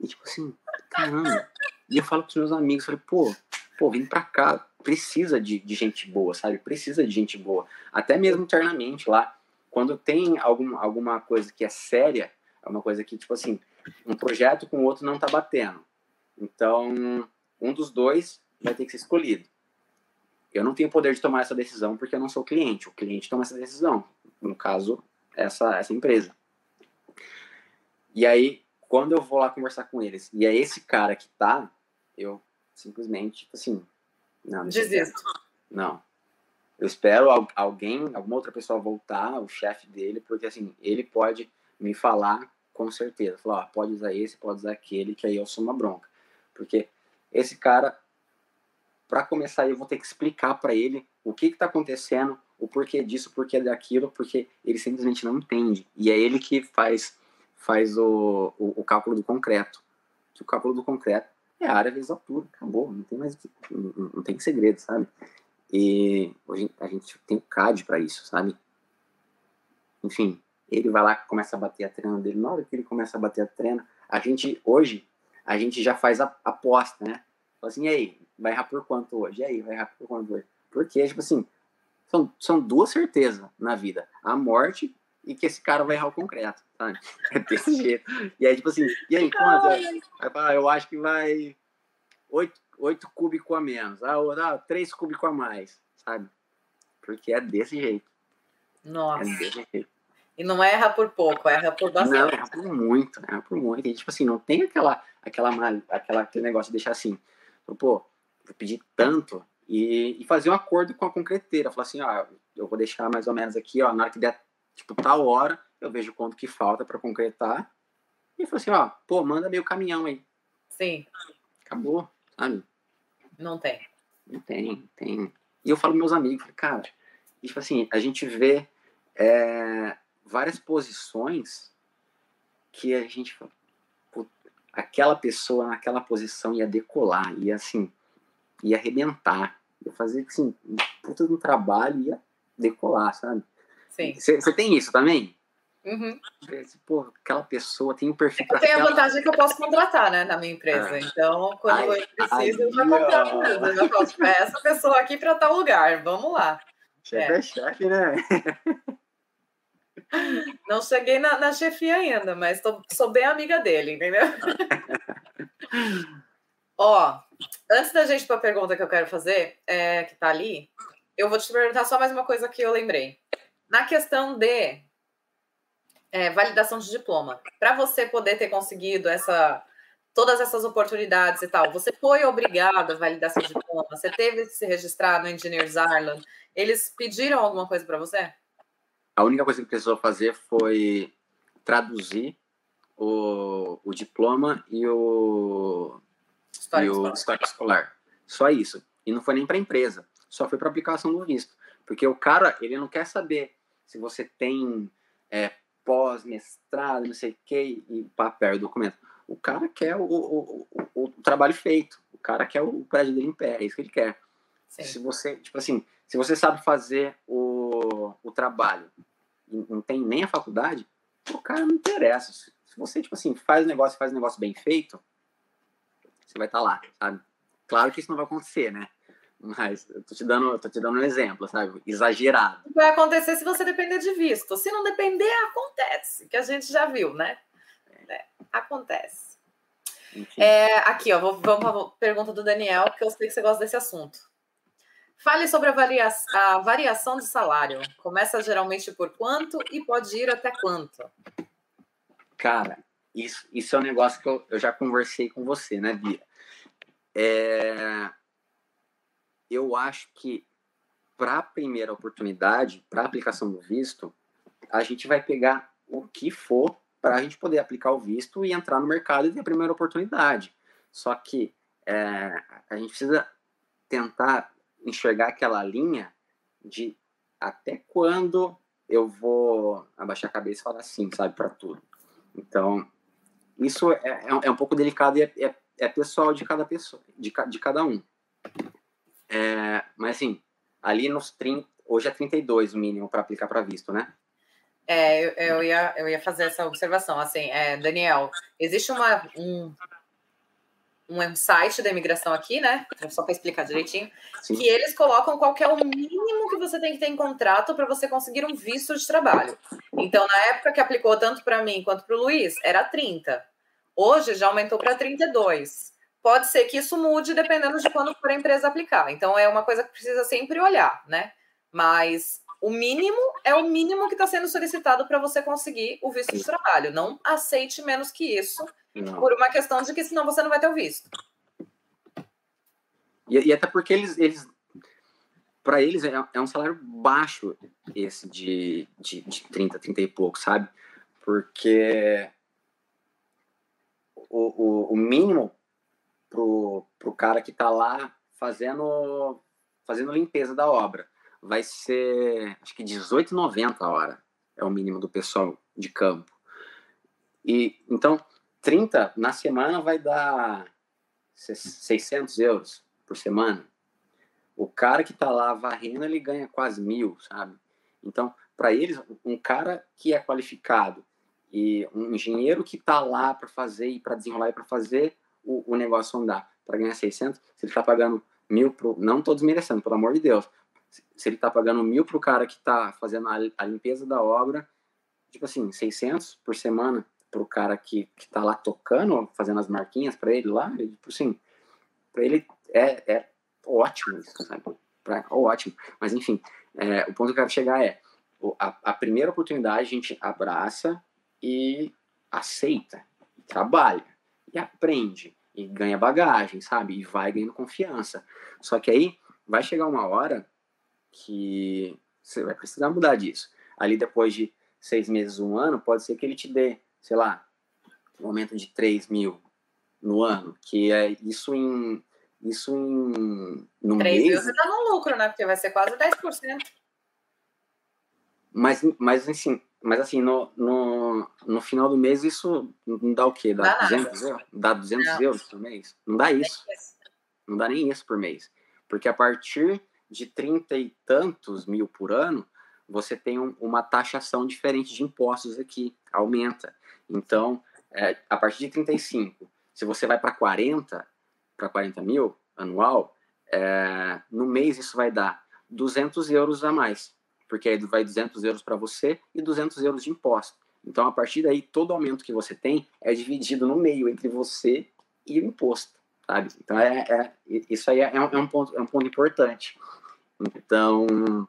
e tipo assim, caramba. E eu falo pros meus amigos, falei, pô, pô, vem pra cá, precisa de, de gente boa, sabe? Precisa de gente boa. Até mesmo internamente lá. Quando tem algum, alguma coisa que é séria, é uma coisa que, tipo assim, um projeto com o outro não tá batendo. Então, um dos dois vai ter que ser escolhido. Eu não tenho poder de tomar essa decisão porque eu não sou cliente. O cliente toma essa decisão. No caso, essa, essa empresa. E aí, quando eu vou lá conversar com eles, e é esse cara que tá, eu simplesmente, tipo assim, não. Desisto. Não. Eu espero alguém, alguma outra pessoa voltar, o chefe dele, porque assim, ele pode me falar com certeza. Falar, ó, pode usar esse, pode usar aquele, que aí eu sou uma bronca. Porque esse cara, para começar, eu vou ter que explicar para ele o que está acontecendo, o porquê disso, o porquê daquilo, porque ele simplesmente não entende. E é ele que faz, faz o, o, o cálculo do concreto. Que o cálculo do concreto é área vezes altura, acabou, não tem mais não, não tem segredo, sabe? E hoje a gente tem o CAD para isso, sabe? Enfim, ele vai lá começa a bater a treina dele. Na hora que ele começa a bater a treina, a gente, hoje, a gente já faz a aposta, né? Fala assim, e aí, vai errar por quanto hoje? E aí, vai errar por quanto hoje? Porque, tipo assim, são, são duas certezas na vida. A morte e que esse cara vai errar o concreto, sabe? É desse jeito. E aí, tipo assim, e aí, quanto? Vai falar, eu acho que vai oito, oito cúbicos a menos. Ah, ah, três cúbicos a mais, sabe? Porque é desse jeito. Nossa. É desse jeito. E não erra por pouco, erra por bastante. Não, erra por muito, erra por muito. E, tipo assim, não tem aquela, aquela, aquela, aquele negócio de deixar assim, pô, vou pedir tanto e, e fazer um acordo com a concreteira. Falar assim, ó, eu vou deixar mais ou menos aqui, ó, na hora que der, tipo, tal hora, eu vejo quanto que falta para concretar. E falo assim, ó, pô, manda meio caminhão aí. Sim. Acabou, sabe? Não tem. Não tem, tem. E eu falo meus amigos, cara, tipo assim, a gente vê é, várias posições que a gente aquela pessoa naquela posição ia decolar, ia assim, ia arrebentar, ia fazer assim, um puta do trabalho, ia decolar, sabe? Você tem isso também? Uhum. Pô, aquela pessoa tem um perfil para Tem a vantagem que eu posso contratar, né, na minha empresa. Ah. Então, quando ai, eu preciso, ai, eu já contrato mesmo. Eu já falo, tipo, é essa pessoa aqui para tal lugar, vamos lá. Chefe é, é chefe, né? Não cheguei na, na chefia ainda, mas tô, sou bem amiga dele, entendeu? Ó, antes da gente para a pergunta que eu quero fazer, é, que tá ali, eu vou te perguntar só mais uma coisa que eu lembrei. Na questão de é, validação de diploma, para você poder ter conseguido essa todas essas oportunidades e tal, você foi obrigado a validar seu diploma? Você teve que se registrar no Engineers Ireland? Eles pediram alguma coisa para você? A única coisa que precisou fazer foi traduzir o, o diploma e o, história, e o história escolar. Só isso. E não foi nem para a empresa, só foi para aplicação do visto. Porque o cara, ele não quer saber se você tem é, pós, mestrado, não sei o que, e papel, e documento. O cara quer o, o, o, o, trabalho feito. O cara quer o prédio dele em pé, é isso que ele quer. Sim. Se você, tipo assim, se você sabe fazer o, o trabalho não tem nem a faculdade, o cara não interessa. Se você, tipo assim, faz o negócio, faz o negócio bem feito, você vai estar tá lá, sabe? Claro que isso não vai acontecer, né? Mas eu tô te dando, tô te dando um exemplo, sabe? Exagerado. Vai acontecer se você depender de visto. Se não depender, acontece, que a gente já viu, né? É, acontece. É, aqui, ó, vamos para a pergunta do Daniel, que eu sei que você gosta desse assunto. Fale sobre a, varia a variação de salário. Começa geralmente por quanto e pode ir até quanto? Cara, isso, isso é um negócio que eu, eu já conversei com você, né, Bia? É, eu acho que para a primeira oportunidade, para a aplicação do visto, a gente vai pegar o que for para a gente poder aplicar o visto e entrar no mercado e ter a primeira oportunidade. Só que é, a gente precisa tentar enxergar aquela linha de até quando eu vou abaixar a cabeça e falar sim, sabe, para tudo. Então, isso é, é, é, um pouco delicado e é, é, é, pessoal de cada pessoa, de, de cada um. É, mas assim, ali nos 30, hoje é 32 o mínimo para aplicar para visto, né? É, eu, eu, ia, eu ia fazer essa observação. Assim, é, Daniel, existe uma, um, um site da imigração aqui, né? Só para explicar direitinho, Sim. que eles colocam qual é o mínimo que você tem que ter em contrato para você conseguir um visto de trabalho. Então, na época que aplicou tanto para mim quanto para o Luiz, era 30. Hoje já aumentou para 32. Pode ser que isso mude dependendo de quando for a empresa aplicar. Então, é uma coisa que precisa sempre olhar, né? Mas o mínimo é o mínimo que está sendo solicitado para você conseguir o visto de trabalho. Não aceite menos que isso, não. por uma questão de que senão você não vai ter o visto. E, e até porque eles, eles para eles é, é, um salário baixo esse de, de, de 30, 30 e pouco, sabe? Porque o, o, o mínimo pro, pro cara que está lá fazendo, fazendo limpeza da obra vai ser, acho que 18,90 a hora é o mínimo do pessoal de campo. E então 30 na semana vai dar 600 euros por semana. O cara que está lá varrendo ele ganha quase mil, sabe? Então, para eles, um cara que é qualificado e um engenheiro que está lá para fazer e para desenrolar e para fazer o, o, negócio andar, para ganhar 600, se ele está pagando mil, pro, não estou desmerecendo, pelo amor de Deus, se ele está pagando mil para o cara que está fazendo a, a, limpeza da obra, tipo assim, 600 por semana para o cara que, está lá tocando, fazendo as marquinhas para ele lá, tipo assim, para ele é, é ótimo isso, sabe? Pra, ótimo. Mas enfim, é, o ponto que eu quero chegar é, a, a primeira oportunidade a gente abraça e aceita, trabalha, e aprende, e ganha bagagem, sabe? E vai ganhando confiança. Só que aí vai chegar uma hora que você vai precisar mudar disso. Ali depois de seis meses, um ano, pode ser que ele te dê, sei lá, um aumento de 3 mil no ano, que é isso em. Isso em. No 3 mês, mil você tá no lucro, né? Porque vai ser quase 10%. Mas, mas assim, mas assim no, no, no final do mês isso não dá o quê? Dá, dá 200 euros? Dá 200 não. euros por mês? Não dá isso. Não dá nem isso por mês. Porque a partir de 30 e tantos mil por ano, você tem um, uma taxação diferente de impostos aqui, aumenta. Então, é, a partir de 35, se você vai para 40, para 40 mil anual, é, no mês isso vai dar 200 euros a mais, porque aí vai 200 euros para você e 200 euros de imposto. Então, a partir daí, todo aumento que você tem é dividido no meio entre você e o imposto, sabe? Então, é, é isso aí é um, é um, ponto, é um ponto importante. Então,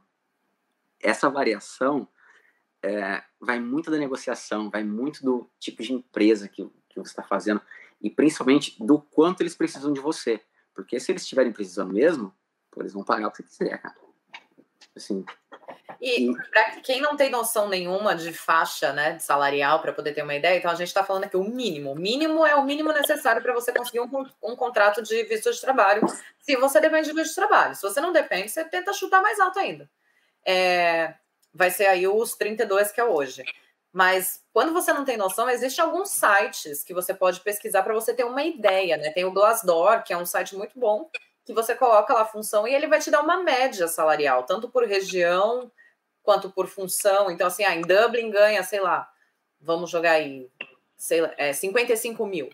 essa variação é, vai muito da negociação, vai muito do tipo de empresa que, que você está fazendo e principalmente do quanto eles precisam de você. Porque se eles estiverem precisando mesmo, pô, eles vão pagar o que você quiser, cara. Assim, e para quem não tem noção nenhuma de faixa né, de salarial, para poder ter uma ideia, então a gente está falando aqui o mínimo. O mínimo é o mínimo necessário para você conseguir um, um, contrato de visto de trabalho, se você depende de visto de trabalho. Se você não depende, você tenta chutar mais alto ainda. É, vai ser aí os 32 que é hoje. Mas quando você não tem noção, existem alguns sites que você pode pesquisar para você ter uma ideia, né? Tem o Glassdoor, que é um site muito bom, que você coloca lá a função e ele vai te dar uma média salarial, tanto por região quanto por função. Então, assim, ah, em Dublin ganha, sei lá, vamos jogar aí, sei lá, é, 55 mil.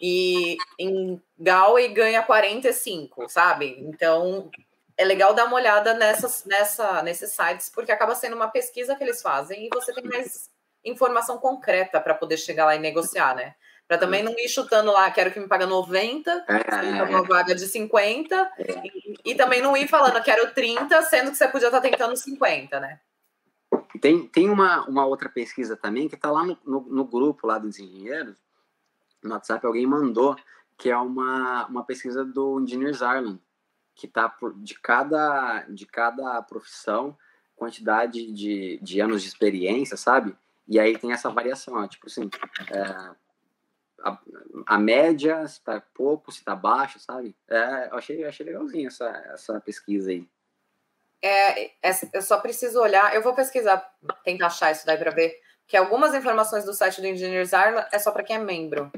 E em Galway ganha 45, sabe? Então, é legal dar uma olhada nessas, nessa, nesses sites, porque acaba sendo uma pesquisa que eles fazem e você tem mais informação concreta para poder chegar lá e negociar, né? Para também não ir chutando lá, quero que me paga 90, é, uma vaga de 50, é. e, e, também não ir falando, quero 30, sendo que você podia estar tá tentando 50, né? Tem, tem uma, uma outra pesquisa também que está lá no, no, no, grupo lá dos engenheiros, no WhatsApp, alguém mandou, que é uma, uma pesquisa do Engineers Ireland, que está de cada, de cada profissão, quantidade de, de anos de experiência, sabe? E aí tem essa variação, ó, tipo assim, é, a, a, média, se tá pouco, se tá baixo, sabe? É, eu achei, achei legalzinho essa, essa pesquisa aí. É, é, eu só preciso olhar, eu vou pesquisar, tentar achar isso daí para ver, que algumas informações do site do Engineers Ireland é só para quem é membro.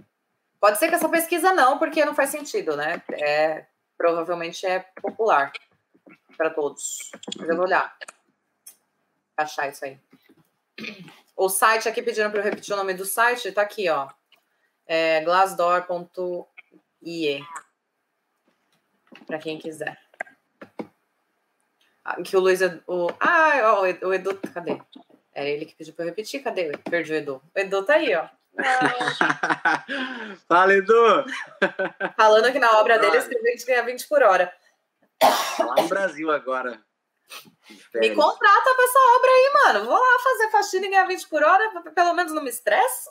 Pode ser que essa pesquisa não, porque não faz sentido, né? É, provavelmente é popular para todos. Mas eu vou olhar. Achar isso aí. O site aqui pedindo para eu repetir o nome do site, tá aqui, ó é glassdoor.ie para quem quiser. Ah, que o Luiz. O, ah, ó, o Edu. Cadê? Era ele que pediu para eu repetir. Cadê? Perdi o Edu. O Edu tá aí, ó. Fala, Edu! Falando que na obra dele escreveu que ganha 20 por hora. Tá lá no Brasil agora. Me contrata pra essa obra aí, mano. Vou lá fazer faxina e ganhar 20 por hora, pelo menos não me estresse.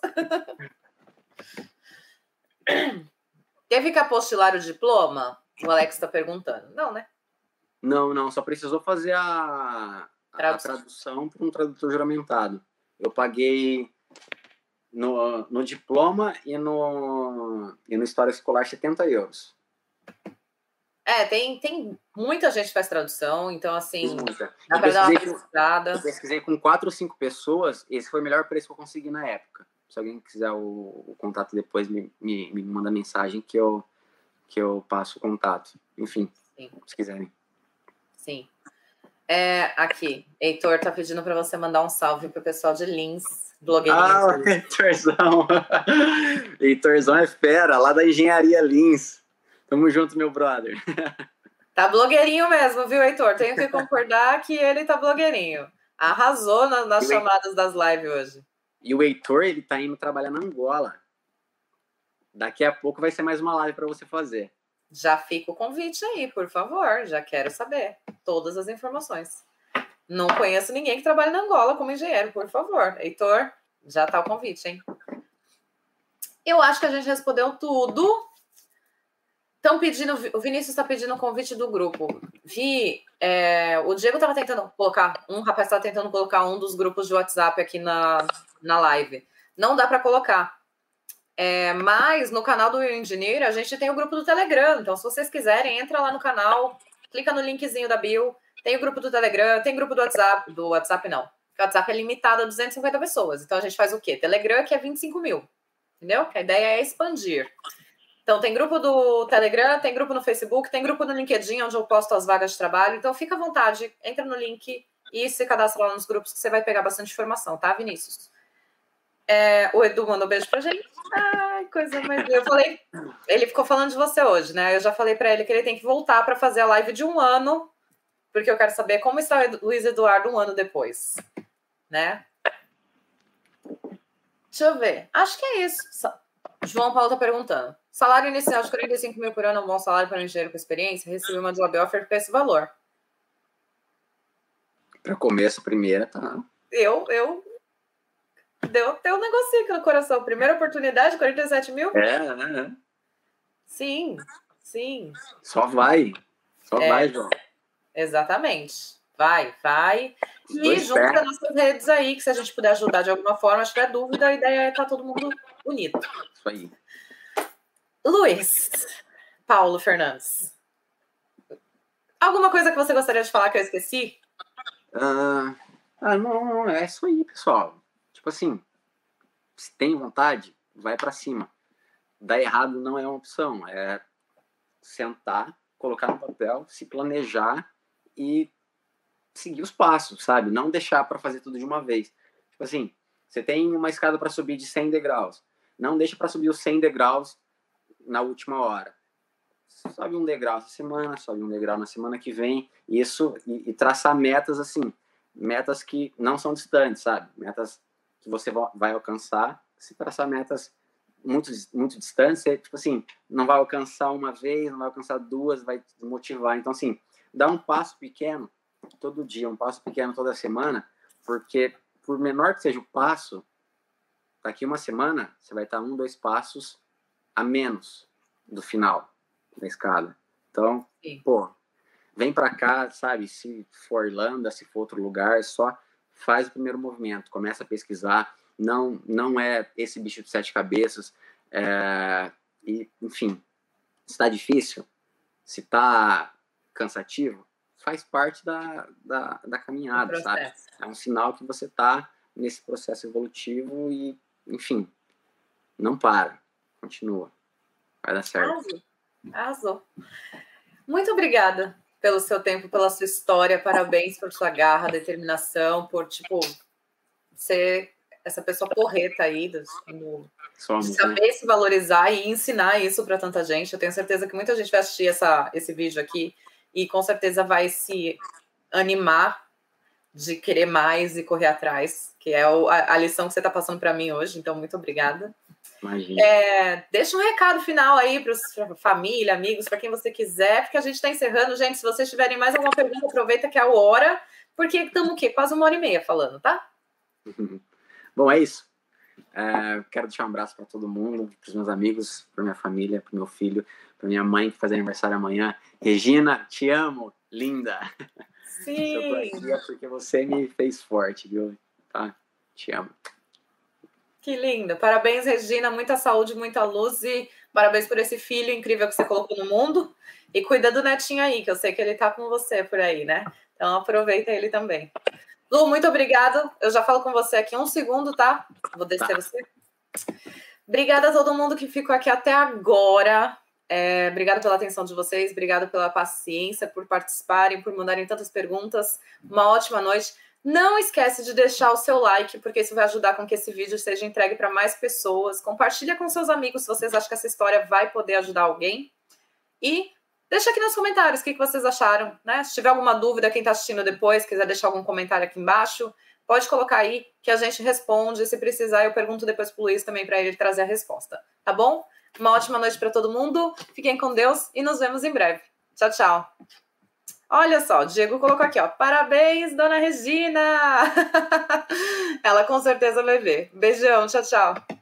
Teve que apostilar o diploma? O Alex está perguntando. Não, né? Não, não. Só precisou fazer a, tradução. tradução para um tradutor juramentado. Eu paguei no, no diploma e no, e no História Escolar 70 euros. É, tem, tem muita gente que faz tradução, então assim, muita. dá pra dar uma pesquisada. Eu pesquisei com quatro ou cinco pessoas, esse foi o melhor preço que eu consegui na época. Se alguém quiser o, o contato depois, me, me, me, manda mensagem que eu, que eu passo o contato. Enfim, Sim. se quiserem. Sim. É, aqui, Heitor tá pedindo para você mandar um salve pro pessoal de Lins, blogueirinho. Ah, Heitorzão. Heitorzão é fera, lá da Engenharia Lins. Tamo junto, meu brother. Tá blogueirinho mesmo, viu, Heitor? Tenho que concordar que ele tá blogueirinho. Arrasou nas, nas chamadas das lives hoje. E o Heitor, ele tá indo trabalhar na Angola. Daqui a pouco vai ser mais uma live para você fazer. Já fica o convite aí, por favor. Já quero saber todas as informações. Não conheço ninguém que trabalhe na Angola como engenheiro, por favor. Heitor, já tá o convite, hein? Eu acho que a gente respondeu tudo. Estão pedindo, o Vinícius está pedindo o convite do grupo. Vi, é, o Diego estava tentando colocar, um rapaz estava tentando colocar um dos grupos de WhatsApp aqui na, na live. Não dá para colocar. É, mas no canal do Engineer a gente tem o grupo do Telegram. Então, se vocês quiserem, entra lá no canal, clica no linkzinho da Bill. Tem o grupo do Telegram, tem grupo do WhatsApp. Do WhatsApp, não. o WhatsApp é limitado a 250 pessoas. Então a gente faz o quê? Telegram, que é 25 mil. Entendeu? Que a ideia é expandir. Então, tem grupo do Telegram, tem grupo no Facebook, tem grupo no LinkedIn, onde eu posto as vagas de trabalho. Então, fica à vontade, entra no link e se cadastra lá nos grupos que você vai pegar bastante informação, tá, Vinícius? É, o Edu mandou um beijo pra gente. Ai, coisa mais. Eu falei, ele ficou falando de você hoje, né? Eu já falei para ele que ele tem que voltar para fazer a live de um ano, porque eu quero saber como está o Luiz Eduardo um ano depois, né? Deixa eu ver. Acho que é isso. João Paulo tá perguntando. Salário inicial de 45 mil por ano é um bom salário para um engenheiro com experiência? Recebi uma job offer com esse valor. Para começo, primeira, tá. Eu, eu. Deu até um negocinho aqui no coração. Primeira oportunidade, 47 mil? É, né? Sim, sim. Só vai. Só é, vai, João. Exatamente. Vai, vai. E junto das nossas redes aí, que se a gente puder ajudar de alguma forma, se tiver dúvida, a ideia é estar tá todo mundo unido. Isso aí. Luiz Paulo Fernandes. Alguma coisa que você gostaria de falar que eu esqueci? Ah, não, não, é isso aí, pessoal. Tipo assim, se tem vontade, vai para cima. Dar errado não é uma opção, é sentar, colocar no papel, se planejar e seguir os passos, sabe? Não deixar para fazer tudo de uma vez. Tipo assim, você tem uma escada para subir de 100 degraus. Não deixa para subir os 100 degraus na última hora. Sobe um degrau essa semana, sobe um degrau na semana que vem, isso, e, e traçar metas assim, metas que não são distantes, sabe? Metas que você vai alcançar, se traçar metas muito, muito distantes, você, tipo assim, não vai alcançar uma vez, não vai alcançar duas, vai desmotivar. Então, assim, dá um passo pequeno todo dia, um passo pequeno toda semana, porque por menor que seja o passo, daqui uma semana você vai estar um, dois passos a menos do final da escada. Então, Sim. pô, vem para cá, sabe? Se for Irlanda, se for outro lugar, só faz o primeiro movimento, começa a pesquisar. Não, não é esse bicho de sete cabeças. É, e, enfim, está difícil, se está cansativo, faz parte da, da, da caminhada, sabe? É um sinal que você está nesse processo evolutivo e, enfim, não para continua. Vai dar certo. Arrasou. Arrasou. Muito obrigada pelo seu tempo, pela sua história. Parabéns por sua garra, determinação, por, tipo, ser essa pessoa porreta aí, do, Somos, né? saber né? se valorizar e ensinar isso para tanta gente. Eu tenho certeza que muita gente vai assistir essa, esse vídeo aqui e com certeza vai se animar de querer mais e correr atrás, que é a, a lição que você está passando para mim hoje. Então, muito obrigada. Imagina. É, deixa um recado final aí para família, amigos, para quem você quiser, porque a gente está encerrando. Gente, se vocês tiverem mais alguma pergunta, aproveita que é a hora, porque estamos o quê? Quase uma hora e meia falando, tá? Bom, é isso. É, quero deixar um abraço para todo mundo, para os meus amigos, para minha família, para meu filho, para minha mãe que faz aniversário amanhã. Regina, te amo, linda. Sim. porque você me fez forte, viu? Tá? Te amo. Que linda. Parabéns, Regina. Muita saúde, muita luz e parabéns por esse filho incrível que você colocou no mundo. E cuida do netinho aí, que eu sei que ele tá com você por aí, né? Então aproveita ele também. Lu, muito obrigado. Eu já falo com você aqui um segundo, tá? Vou descer tá. você. Obrigada a todo mundo que ficou aqui até agora. É, obrigado pela atenção de vocês, obrigado pela paciência, por participarem, por mandarem tantas perguntas. Uma ótima noite. Não esquece de deixar o seu like, porque isso vai ajudar com que esse vídeo seja entregue para mais pessoas. Compartilha com seus amigos se vocês acham que essa história vai poder ajudar alguém. E Deixa aqui nos comentários o que, vocês acharam, né? Se tiver alguma dúvida, quem está assistindo depois, quiser deixar algum comentário aqui embaixo, pode colocar aí que a gente responde. Se precisar, eu pergunto depois pro Luiz também para ele trazer a resposta, tá bom? Uma ótima noite para todo mundo. Fiquem com Deus e nos vemos em breve. Tchau, tchau. Olha só, o Diego colocou aqui, ó. Parabéns, dona Regina! Ela com certeza vai ver. Beijão, tchau, tchau.